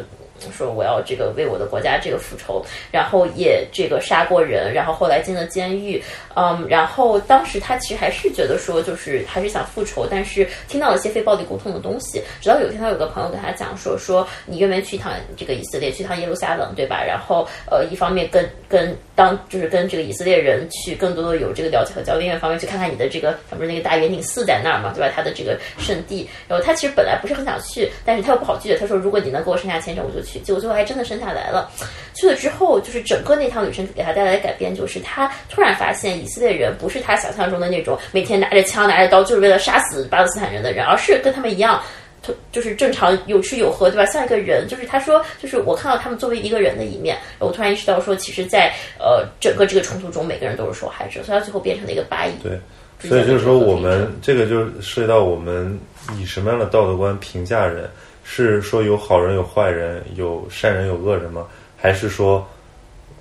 说我要这个为我的国家这个复仇，然后也这个杀过人，然后后来进了监狱，嗯，然后当时他其实还是觉得说，就是还是想复仇，但是听到了一些非暴力沟通的东西，直到有一天他有个朋友跟他讲说，说你愿不愿意去一趟这个以色列，去趟耶路撒冷，对吧？然后呃，一方面跟跟当就是跟这个以色列人去更多的有这个了解和交流，另一方面去看。看你的这个，他不是那个大圆顶寺在那儿嘛，对吧？他的这个圣地，然后他其实本来不是很想去，但是他又不好拒绝。他说：“如果你能给我剩下签证，我就去。”结果最后还真的生下来了。去了之后，就是整个那趟旅程给他带来的改变，就是他突然发现以色列人不是他想象中的那种每天拿着枪拿着刀就是为了杀死巴勒斯坦人的人，而是跟他们一样。就是正常有吃有喝，对吧？像一个人，就是他说，就是我看到他们作为一个人的一面，我突然意识到说，其实，在呃整个这个冲突中，每个人都是受害者，所以他最后变成了一个八亿。对，所以就是说，我们这个就涉及到我们以什么样的道德观评价人，是说有好人有坏人，有善人有恶人吗？还是说，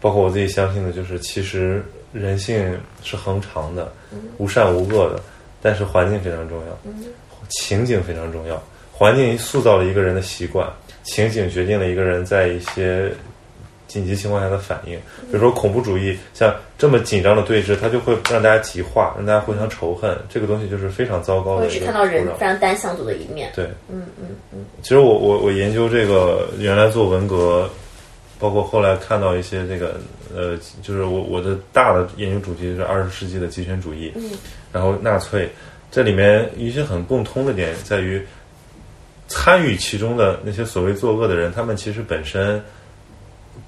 包括我自己相信的，就是其实人性是恒常的，无善无恶的，但是环境非常重要，情景非常重要。环境塑造了一个人的习惯，情景决定了一个人在一些紧急情况下的反应。比如说恐怖主义，像这么紧张的对峙，它就会让大家极化，让大家互相仇恨。这个东西就是非常糟糕的。我只看到人非常单向度的一面。对，嗯嗯嗯。其实我我我研究这个，原来做文革，包括后来看到一些这个呃，就是我我的大的研究主题是二十世纪的极权主义，嗯，然后纳粹，这里面一些很共通的点在于。参与其中的那些所谓作恶的人，他们其实本身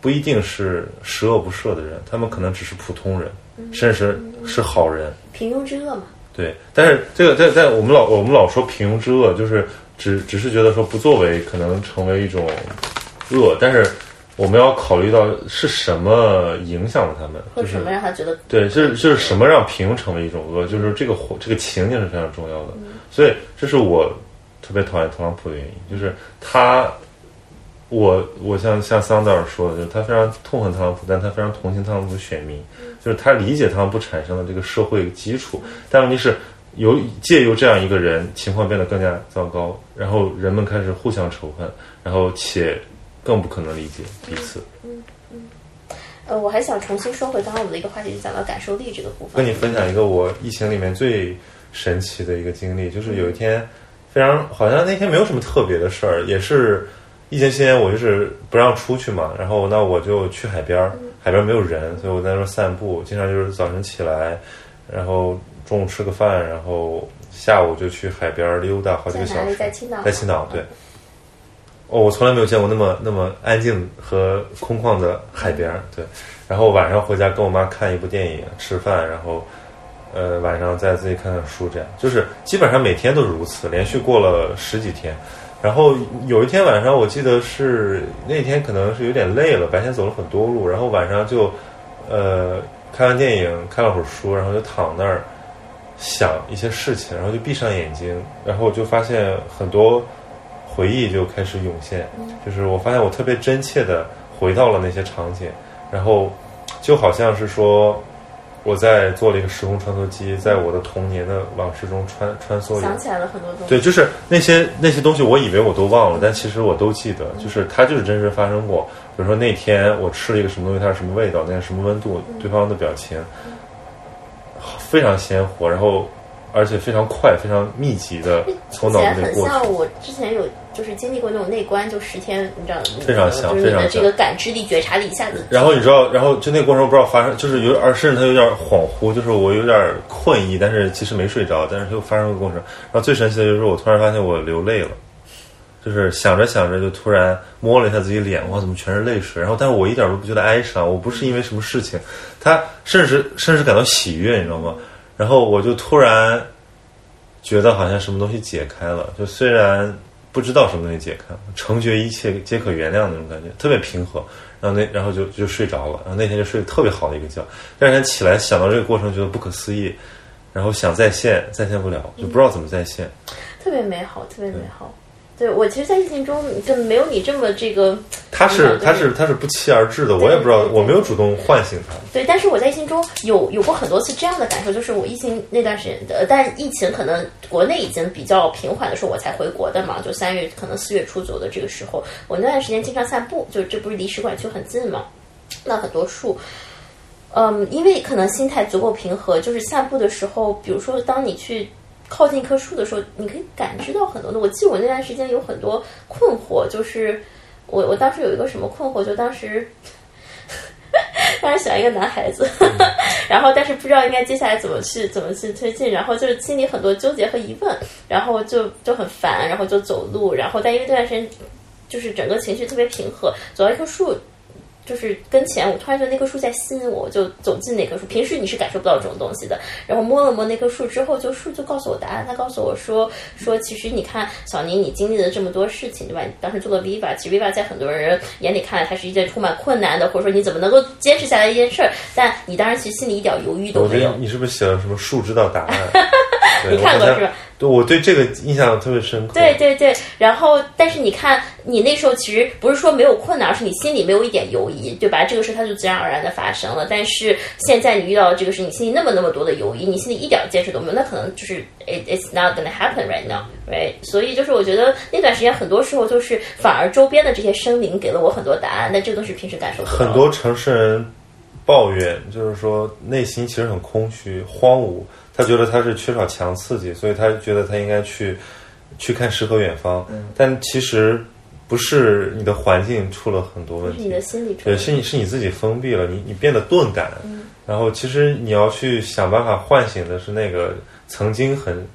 不一定是十恶不赦的人，他们可能只是普通人，甚至是好人。平庸之恶嘛。对，但是这个在在我们老我们老说平庸之恶，就是只只是觉得说不作为可能成为一种恶，但是我们要考虑到是什么影响了他们，或者什么让他觉得对，是就是什么让平庸成为一种恶，就是这个这个情景是非常重要的，所以这是我。特别讨厌特朗普的原因，就是他，我我像像桑德尔说的，就是他非常痛恨特朗普，但他非常同情特朗普的选民，就是他理解特朗普产生的这个社会基础，但问题是，由借由这样一个人，情况变得更加糟糕，然后人们开始互相仇恨，然后且更不可能理解彼此。嗯嗯，呃，我还想重新说回刚刚我们的一个话题，就讲到感受力这个部分。跟你分享一个我疫情里面最神奇的一个经历，就是有一天。非常好像那天没有什么特别的事儿，也是疫情期间我就是不让出去嘛，然后那我就去海边儿，海边没有人，所以我在那儿散步，经常就是早晨起来，然后中午吃个饭，然后下午就去海边溜达好几个小时。在青岛。在青岛，对。哦，我从来没有见过那么那么安静和空旷的海边儿，对。然后晚上回家跟我妈看一部电影，吃饭，然后。呃，晚上再自己看看书，这样就是基本上每天都是如此，连续过了十几天。然后有一天晚上，我记得是那天可能是有点累了，白天走了很多路，然后晚上就呃看完电影，看了会儿书，然后就躺那儿想一些事情，然后就闭上眼睛，然后就发现很多回忆就开始涌现，就是我发现我特别真切的回到了那些场景，然后就好像是说。我在做了一个时空穿梭机，在我的童年的往事中穿穿梭。想起来了很多东西。对，就是那些那些东西，我以为我都忘了，但其实我都记得。就是它就是真实发生过。比如说那天我吃了一个什么东西，它是什么味道，那是什么温度，对方的表情非常鲜活，然后而且非常快、非常密集的从脑子里过。很像我之前有。就是经历过那种内观，就十天，你知道，非常像，就是你的这个感知力、觉察力一下子。然后你知道，然后就那个过程不知道发生，就是有，而甚至他有点恍惚，就是我有点困意，但是其实没睡着，但是就发生个过程。然后最神奇的就是我突然发现我流泪了，就是想着想着就突然摸了一下自己脸，哇，怎么全是泪水？然后但是我一点都不觉得哀伤，我不是因为什么事情，他甚至甚至感到喜悦，你知道吗？然后我就突然觉得好像什么东西解开了，就虽然。不知道什么东西解开了，成觉一切皆可原谅那种感觉，特别平和。然后那然后就就睡着了，然后那天就睡得特别好的一个觉。第二天起来想到这个过程，觉得不可思议，然后想再现，再现不了，就不知道怎么再现。特别美好，特别美好。对我其实，在疫情中就没有你这么这个。他是他是他是不期而至的，我也不知道，我没有主动唤醒他。对，但是我在疫情中有有过很多次这样的感受，就是我疫情那段时间，呃，但疫情可能国内已经比较平缓的时候，我才回国的嘛，就三月可能四月初左右的这个时候，我那段时间经常散步，就这不是离使馆区很近嘛，那很多树，嗯，因为可能心态足够平和，就是散步的时候，比如说当你去。靠近一棵树的时候，你可以感知到很多的。我记得我那段时间有很多困惑，就是我我当时有一个什么困惑，就当时 当时喜欢一个男孩子，然后但是不知道应该接下来怎么去怎么去推进，然后就是心里很多纠结和疑问，然后就就很烦，然后就走路，然后但因为这段时间就是整个情绪特别平和，走到一棵树。就是跟前，我突然觉得那棵树在吸引我，我就走进那棵树。平时你是感受不到这种东西的。然后摸了摸那棵树之后，就树就告诉我答案。他告诉我说说，其实你看小宁，你经历了这么多事情，对吧？你当时做了 Viva，其实 Viva 在很多人眼里看来，它是一件充满困难的，或者说你怎么能够坚持下来一件事儿。但你当时其实心里一点犹豫都没有。你是不是写了什么树知道答案？你看过是吧？对，我对这个印象特别深刻。对对对，然后但是你看，你那时候其实不是说没有困难，而是你心里没有一点犹疑，对吧？这个事它就自然而然的发生了。但是现在你遇到这个事，你心里那么那么多的犹疑，你心里一点坚持都没有，那可能就是 it it's not gonna happen right now，right？所以就是我觉得那段时间很多时候就是反而周边的这些生灵给了我很多答案，但这个东西平时感受不到。很多城市人抱怨，就是说内心其实很空虚、荒芜。他觉得他是缺少强刺激，所以他觉得他应该去去看诗和远方。但其实不是你的环境出了很多问题，你的心理对，是你是你自己封闭了，你你变得钝感。然后其实你要去想办法唤醒的是那个曾经很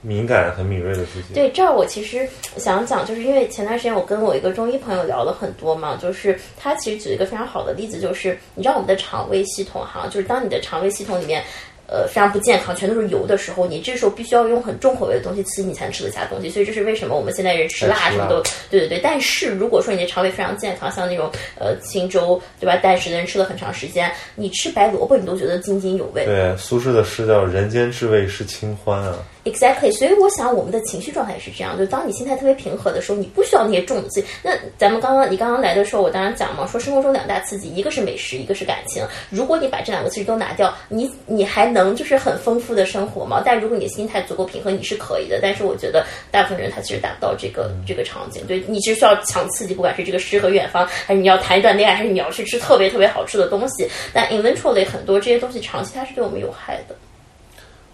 敏感、很敏锐的自己。对，这儿我其实想讲，就是因为前段时间我跟我一个中医朋友聊了很多嘛，就是他其实举了一个非常好的例子，就是你知道我们的肠胃系统哈，就是当你的肠胃系统里面。呃，非常不健康，全都是油的时候，你这时候必须要用很重口味的东西刺激你才能吃得下东西，所以这是为什么我们现在人吃辣什么都，对对对。但是如果说你的肠胃非常健康，像那种呃清粥对吧，淡食的人吃了很长时间，你吃白萝卜你都觉得津津有味。对，苏轼的诗叫“人间至味是清欢”啊。Exactly，所以我想我们的情绪状态也是这样，就当你心态特别平和的时候，你不需要那些重的刺激。那咱们刚刚你刚刚来的时候，我当然讲嘛，说生活中两大刺激，一个是美食，一个是感情。如果你把这两个刺激都拿掉，你你还能就是很丰富的生活吗？但如果你的心态足够平和，你是可以的。但是我觉得大部分人他其实达不到这个这个场景。对你其实需要强刺激，不管是这个诗和远方，还是你要谈一段恋爱，还是你要去吃特别特别好吃的东西。但 eventually 很多这些东西长期它是对我们有害的。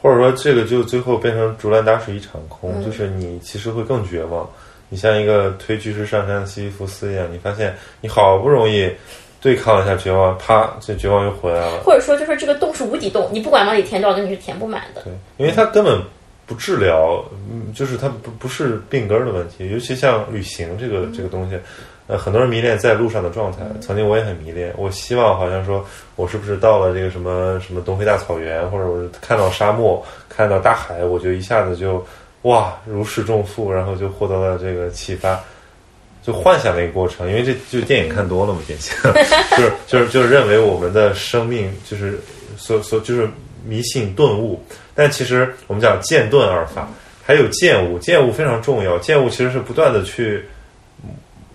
或者说，这个就最后变成竹篮打水一场空，就是你其实会更绝望。你像一个推巨石上山的西西弗斯一样，你发现你好不容易对抗一下绝望，啪，这绝望又回来了。或者说，就是这个洞是无底洞，你不管往里填多少东西是填不满的。对，因为它根本不治疗，嗯，就是它不不是病根儿的问题。尤其像旅行这个这个东西。呃，很多人迷恋在路上的状态。曾经我也很迷恋，我希望好像说，我是不是到了这个什么什么东非大草原，或者我看到沙漠，看到大海，我就一下子就哇如释重负，然后就获得了这个启发，就幻想那个过程。因为这就电影看多了嘛，典型 就是就是就是认为我们的生命就是所所就是迷信顿悟。但其实我们讲渐顿而发，还有渐悟，渐悟非常重要。渐悟其实是不断的去。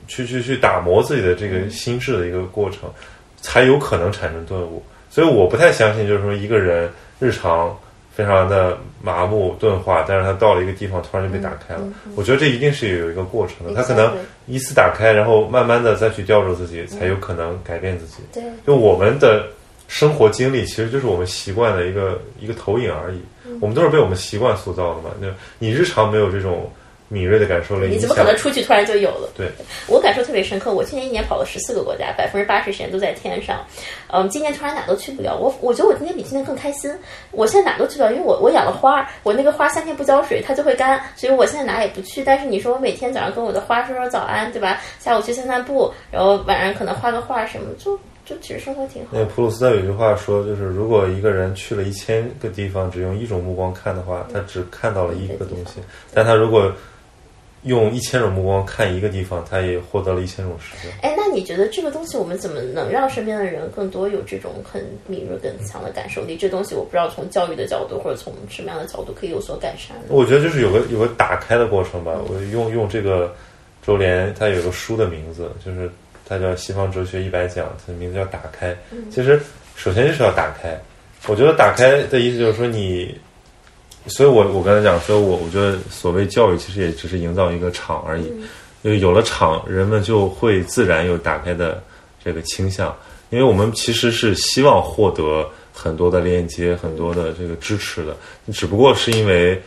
去去去打磨自己的这个心智的一个过程，才有可能产生顿悟。所以我不太相信，就是说一个人日常非常的麻木钝化，但是他到了一个地方突然就被打开了。我觉得这一定是有一个过程的。他可能依次打开，然后慢慢的再去吊着自己，才有可能改变自己。对，就我们的生活经历，其实就是我们习惯的一个一个投影而已。我们都是被我们习惯塑造的嘛。就你日常没有这种。敏锐的感受了，你怎么可能出去突然就有了？对，我感受特别深刻。我去年一年跑了十四个国家，百分之八十时间都在天上。嗯，今年突然哪都去不了。我我觉得我今年比今年更开心。我现在哪都去不了，因为我我养了花，我那个花三天不浇水它就会干，所以我现在哪也不去。但是你说我每天早上跟我的花说说早安，对吧？下午去散散步，然后晚上可能画个画什么，就就其实生活挺好。那普鲁斯特有句话说，就是如果一个人去了一千个地方，只用一种目光看的话，他只看到了一个东西。但他如果用一千种目光看一个地方，他也获得了一千种视角。哎，那你觉得这个东西，我们怎么能让身边的人更多有这种很敏锐、更强的感受力？这东西我不知道从教育的角度或者从什么样的角度可以有所改善。我觉得就是有个有个打开的过程吧。我用用这个周濂，他有个书的名字，就是他叫《西方哲学一百讲》，他的名字叫“打开”。其实首先就是要打开。我觉得打开的意思就是说你。所以，我我刚才讲说，我我觉得所谓教育，其实也只是营造一个场而已。因为有了场，人们就会自然有打开的这个倾向。因为我们其实是希望获得很多的链接、很多的这个支持的，只不过是因为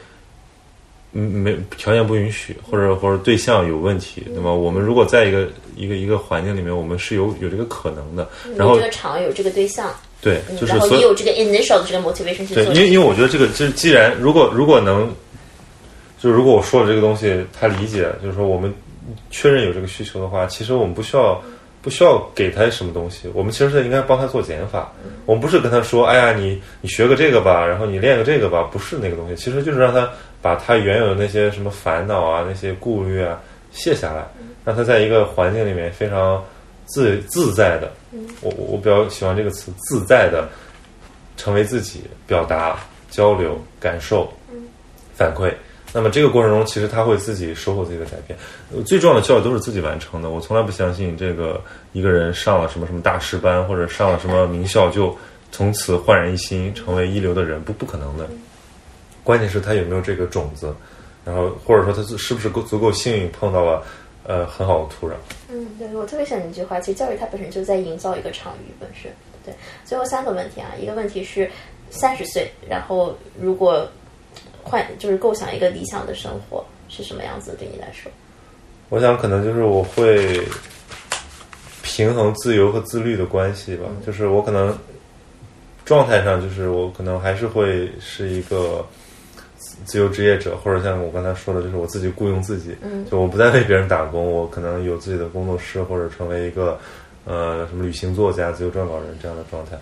嗯没条件不允许，或者或者对象有问题，那么？我们如果在一个一个一个环境里面，我们是有有这个可能的。然后这个场有这个对象。对，就是然后你有这个 initial 的这个 motivation 去做。对，因为因为我觉得这个就是既然如果如果能，就是如果我说的这个东西他理解，就是说我们确认有这个需求的话，其实我们不需要不需要给他什么东西，我们其实是应该帮他做减法。我们不是跟他说，哎呀，你你学个这个吧，然后你练个这个吧，不是那个东西，其实就是让他把他原有的那些什么烦恼啊、那些顾虑啊卸下来，让他在一个环境里面非常自自在的。我我我比较喜欢这个词，自在的成为自己，表达、交流、感受、反馈。那么这个过程中，其实他会自己收获自己的改变。呃最重要的教育都是自己完成的。我从来不相信这个一个人上了什么什么大师班，或者上了什么名校，就从此焕然一新，成为一流的人，不不可能的。关键是他有没有这个种子，然后或者说他是不是够足够幸运碰到了呃很好的土壤。嗯，对我特别喜欢你这句话。其实教育它本身就在营造一个场域本身。对，最后三个问题啊，一个问题是三十岁，然后如果换就是构想一个理想的生活是什么样子？对你来说，我想可能就是我会平衡自由和自律的关系吧，就是我可能状态上就是我可能还是会是一个自由职业者，或者像我刚才说的，就是我自己雇佣自己，嗯就我不再为别人打工，我可能有自己的工作室，或者成为一个呃什么旅行作家、自由撰稿人这样的状态。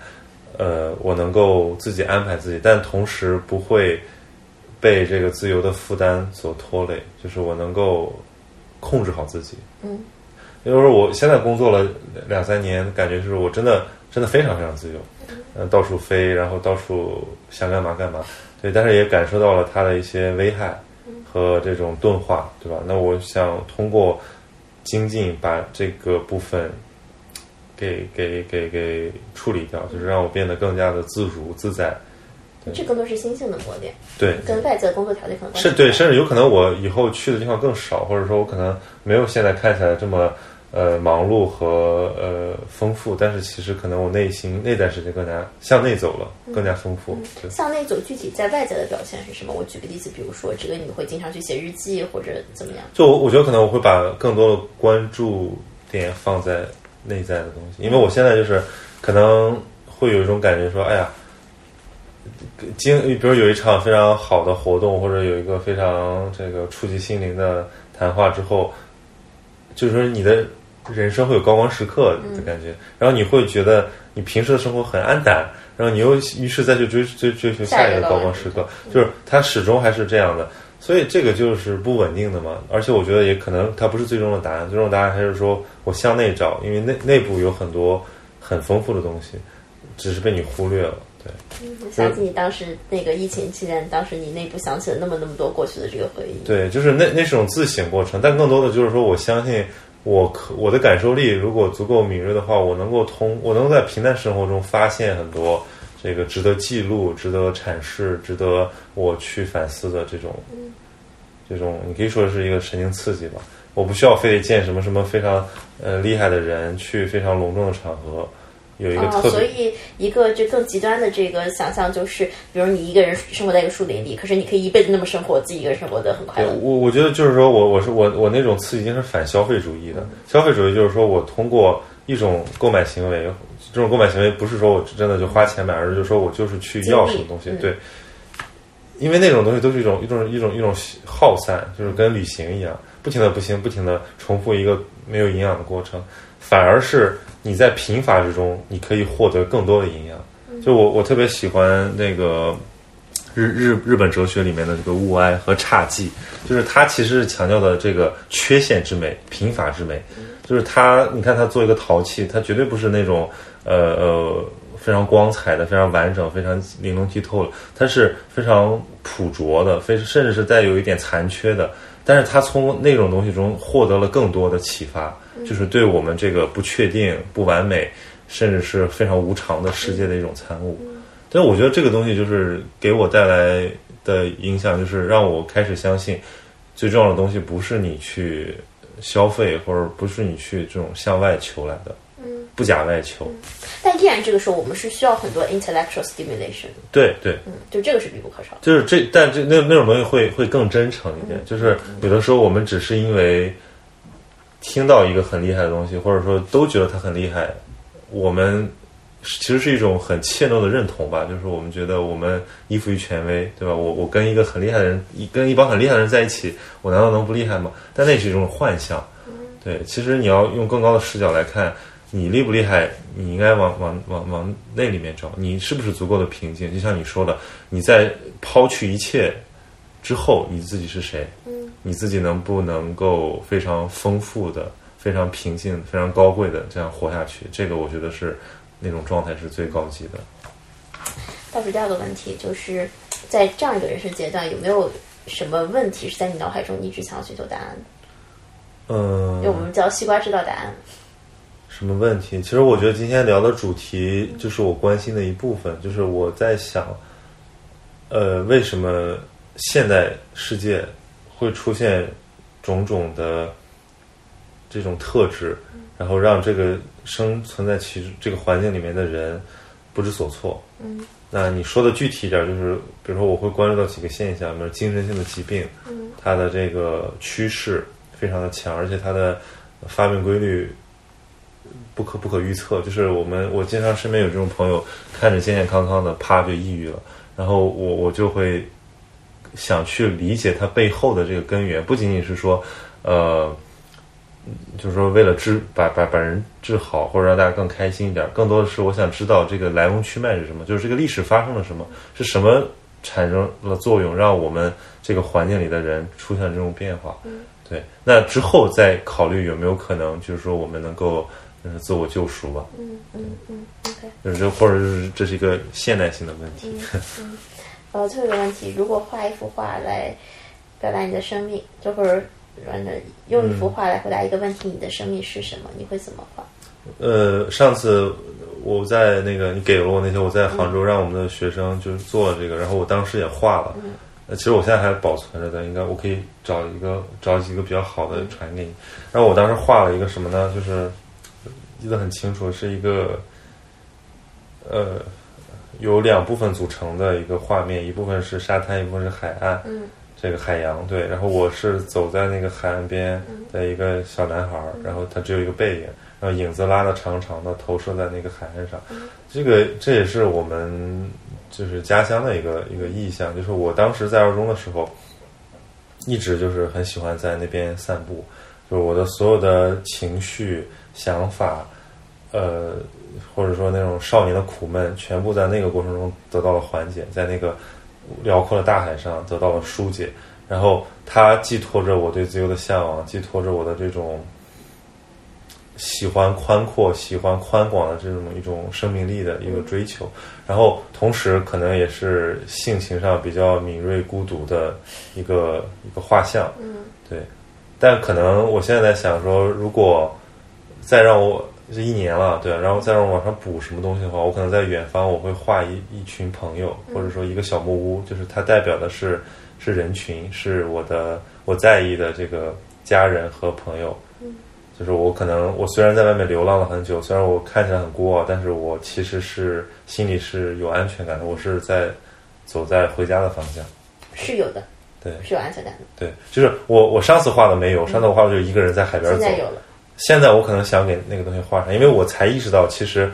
呃，我能够自己安排自己，但同时不会被这个自由的负担所拖累，就是我能够控制好自己。嗯，因为说我现在工作了两三年，感觉就是我真的真的非常非常自由，嗯、到处飞，然后到处想干嘛干嘛。对，但是也感受到了它的一些危害和这种钝化，对吧？那我想通过精进把这个部分给给给给处理掉，就是让我变得更加的自如自在。这更多是心性的磨练，对，跟外在的工作条件可能是对，甚至有可能我以后去的地方更少，或者说我可能没有现在看起来这么呃忙碌和呃丰富，但是其实可能我内心那段时间更加向内走了，更加丰富。对，向内走，具体在外在的表现是什么？我举个例子，比如说这个你会经常去写日记，或者怎么样？就我我觉得可能我会把更多的关注点放在内在的东西，因为我现在就是可能会有一种感觉说，哎呀。经，比如有一场非常好的活动，或者有一个非常这个触及心灵的谈话之后，就是说你的人生会有高光时刻的感觉，然后你会觉得你平时的生活很安淡，然后你又于是再去追追追求下一个高光时刻，就是它始终还是这样的，所以这个就是不稳定的嘛。而且我觉得也可能它不是最终的答案，最终的答案还是说我向内找，因为内内部有很多很丰富的东西，只是被你忽略了。对，想起你当时那个疫情期间，当时你内部想起了那么那么多过去的这个回忆。对，就是那那是种自省过程，但更多的就是说，我相信我可我的感受力如果足够敏锐的话，我能够通，我能够在平淡生活中发现很多这个值得记录、值得阐释、值得我去反思的这种，这种你可以说是一个神经刺激吧。我不需要非得见什么什么非常呃厉害的人，去非常隆重的场合。有一个哦，特别，所以一个就更极端的这个想象就是，比如你一个人生活在一个树林里，可是你可以一辈子那么生活，自己一个人生活的很快乐。对我我觉得就是说我我是我我那种刺激精是反消费主义的。消费主义就是说我通过一种购买行为，这种购买行为不是说我真的就花钱买，而是就说我就是去要什么东西。嗯对，因为那种东西都是一种一种一种一种耗散，就是跟旅行一样，不停的不行，不停的重复一个没有营养的过程，反而是你在贫乏之中，你可以获得更多的营养。就我我特别喜欢那个日日日本哲学里面的这个物哀和侘寂，就是它其实是强调的这个缺陷之美、贫乏之美。就是它，你看它做一个陶器，它绝对不是那种呃呃非常光彩的、非常完整、非常玲珑剔透的，它是非常朴拙的，非甚至是带有一点残缺的。但是它从那种东西中获得了更多的启发，就是对我们这个不确定、不完美，甚至是非常无常的世界的一种参悟。但是我觉得这个东西就是给我带来的影响，就是让我开始相信，最重要的东西不是你去消费，或者不是你去这种向外求来的，不假外求。但依然这个时候，我们是需要很多 intellectual stimulation，对对，嗯，就这个是必不可少的。就是这，但这那那种东西会会更真诚一点。就是有的时候我们只是因为听到一个很厉害的东西，或者说都觉得它很厉害，我们其实是一种很怯懦的认同吧。就是我们觉得我们依附于权威，对吧？我我跟一个很厉害的人，一跟一帮很厉害的人在一起，我难道能不厉害吗？但那是一种幻象。对，其实你要用更高的视角来看，你厉不厉害，你应该往往往往那里面找，你是不是足够的平静？就像你说的，你在抛去一切之后，你自己是谁？你自己能不能够非常丰富的、非常平静、非常高贵的这样活下去？这个我觉得是那种状态是最高级的。倒数第二个问题就是在这样一个人生阶段，有没有什么问题是在你脑海中一直想要寻求答案的？嗯因为，我们叫西瓜知道答案。什么问题？其实我觉得今天聊的主题就是我关心的一部分，就是我在想，呃，为什么现代世界会出现种种的这种特质，然后让这个生存在其这个环境里面的人不知所措。嗯，那你说的具体一点，就是比如说我会关注到几个现象，比如精神性的疾病，嗯，它的这个趋势非常的强，而且它的发病规律不可不可预测。就是我们我经常身边有这种朋友，看着健健康康的，啪就抑郁了，然后我我就会想去理解它背后的这个根源，不仅仅是说，呃。就是说，为了治把把把人治好，或者让大家更开心一点，更多的是我想知道这个来龙去脉是什么，就是这个历史发生了什么，是什么产生了作用，让我们这个环境里的人出现了这种变化。对，那之后再考虑有没有可能，就是说我们能够呃自我救赎吧，嗯嗯嗯，OK。就是这或者是这是一个现代性的问题。嗯，呃，最后一个问题，如果画一幅画来表达你的生命，就或者反正用一幅画来回答一个问题，你的生命是什么？你会怎么画？呃，上次我在那个你给了我那些，我在杭州让我们的学生就是做了这个，然后我当时也画了。呃，其实我现在还保存着的，应该我可以找一个找几个比较好的传给你。然后我当时画了一个什么呢？就是记得很清楚，是一个呃由两部分组成的一个画面，一部分是沙滩，一部分是海岸。嗯这个海洋对，然后我是走在那个海岸边的一个小男孩儿，然后他只有一个背影，然后影子拉的长长的投射在那个海岸上，这个这也是我们就是家乡的一个一个意象，就是我当时在二中的时候，一直就是很喜欢在那边散步，就是我的所有的情绪想法，呃，或者说那种少年的苦闷，全部在那个过程中得到了缓解，在那个辽阔的大海上得到了疏解，然后它寄托着我对自由的向往，寄托着我的这种喜欢宽阔、喜欢宽广的这种一种生命力的一个追求，然后同时可能也是性情上比较敏锐、孤独的一个一个画像，嗯对。但可能我现在在想说，如果再让我这一年了，对，然后再让我往上补什么东西的话，我可能在远方我会画一一群朋友，或者说一个小木屋，就是它代表的是是人群，是我的我在意的这个家人和朋友。就是我可能我虽然在外面流浪了很久，虽然我看起来很孤傲，但是我其实是心里是有安全感的，我是在走在回家的方向。是有的，对是有安全感的。对，就是我我上次画的没有，上次我画的就一个人在海边走。现在有了，现在我可能想给那个东西画上，因为我才意识到，其实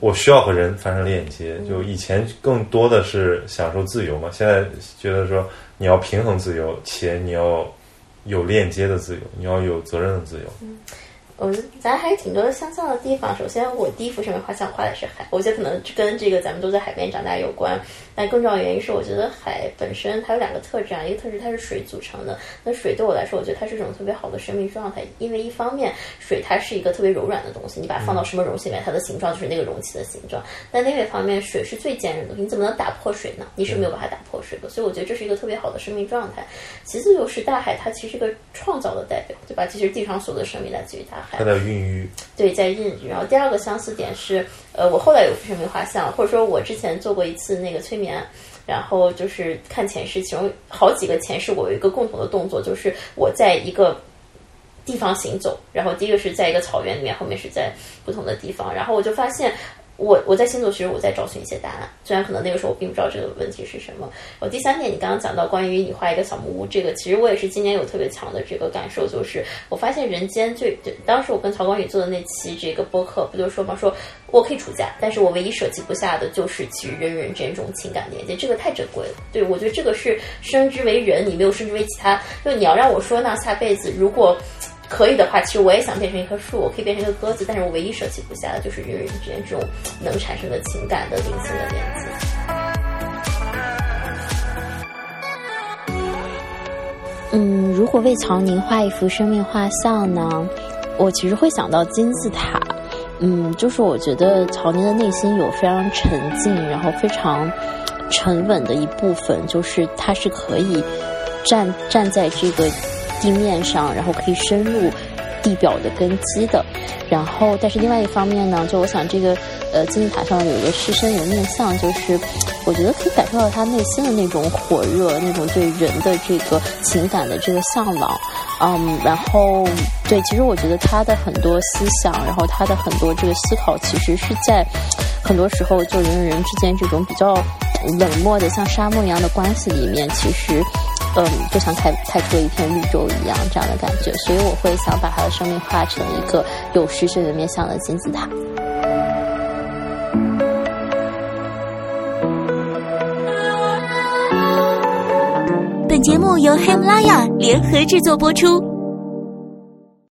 我需要和人发生链接。就以前更多的是享受自由嘛，现在觉得说你要平衡自由，且你要有链接的自由，你要有责任的自由。嗯我觉得咱还有挺多相像的地方。首先，我第一幅上面画像画的是海，我觉得可能跟这个咱们都在海边长大有关。但更重要的原因是，我觉得海本身它有两个特质啊，一个特质它是水组成的。那水对我来说，我觉得它是一种特别好的生命状态，因为一方面水它是一个特别柔软的东西，你把它放到什么容器里面，它的形状就是那个容器的形状。但另外一方面，水是最坚韧的东西，你怎么能打破水呢？你是没有办法打破水的。所以我觉得这是一个特别好的生命状态。其次就是大海，它其实是个创造的代表，对吧？其实地上所有的生命来自于大海它。在孕育，对，在孕育。然后第二个相似点是，呃，我后来有非常没画像，或者说我之前做过一次那个催眠，然后就是看前世，其中好几个前世我有一个共同的动作，就是我在一个地方行走，然后第一个是在一个草原里面，后面是在不同的地方，然后我就发现。我我在星座，其实我在找寻一些答案，虽然可能那个时候我并不知道这个问题是什么。我第三点，你刚刚讲到关于你画一个小木屋，这个其实我也是今年有特别强的这个感受，就是我发现人间最，对当时我跟曹光宇做的那期这个播客，不就说嘛，说我可以出家，但是我唯一舍弃不下的就是其实人与人之间这种情感连接，这个太珍贵了。对我觉得这个是生之为人，你没有生之为其他，就你要让我说，那下辈子如果。可以的话，其实我也想变成一棵树，我可以变成一个鸽子，但是我唯一舍弃不下的就是人与人之间这种能产生的情感的灵性的连接。嗯，如果为曹宁画一幅生命画像呢，我其实会想到金字塔。嗯，就是我觉得曹宁的内心有非常沉静，然后非常沉稳的一部分，就是他是可以站站在这个地面上，然后可以深入地表的根基的。然后，但是另外一方面呢，就我想这个呃金字塔上有一个狮身人面像，就是。我觉得可以感受到他内心的那种火热，那种对人的这个情感的这个向往，嗯，然后对，其实我觉得他的很多思想，然后他的很多这个思考，其实是在很多时候就人与人之间这种比较冷漠的像沙漠一样的关系里面，其实嗯，就像开开出了一片绿洲一样这样的感觉，所以我会想把他的生命画成一个有狮身人面像的金字塔。本节目由喜马拉雅联合制作播出。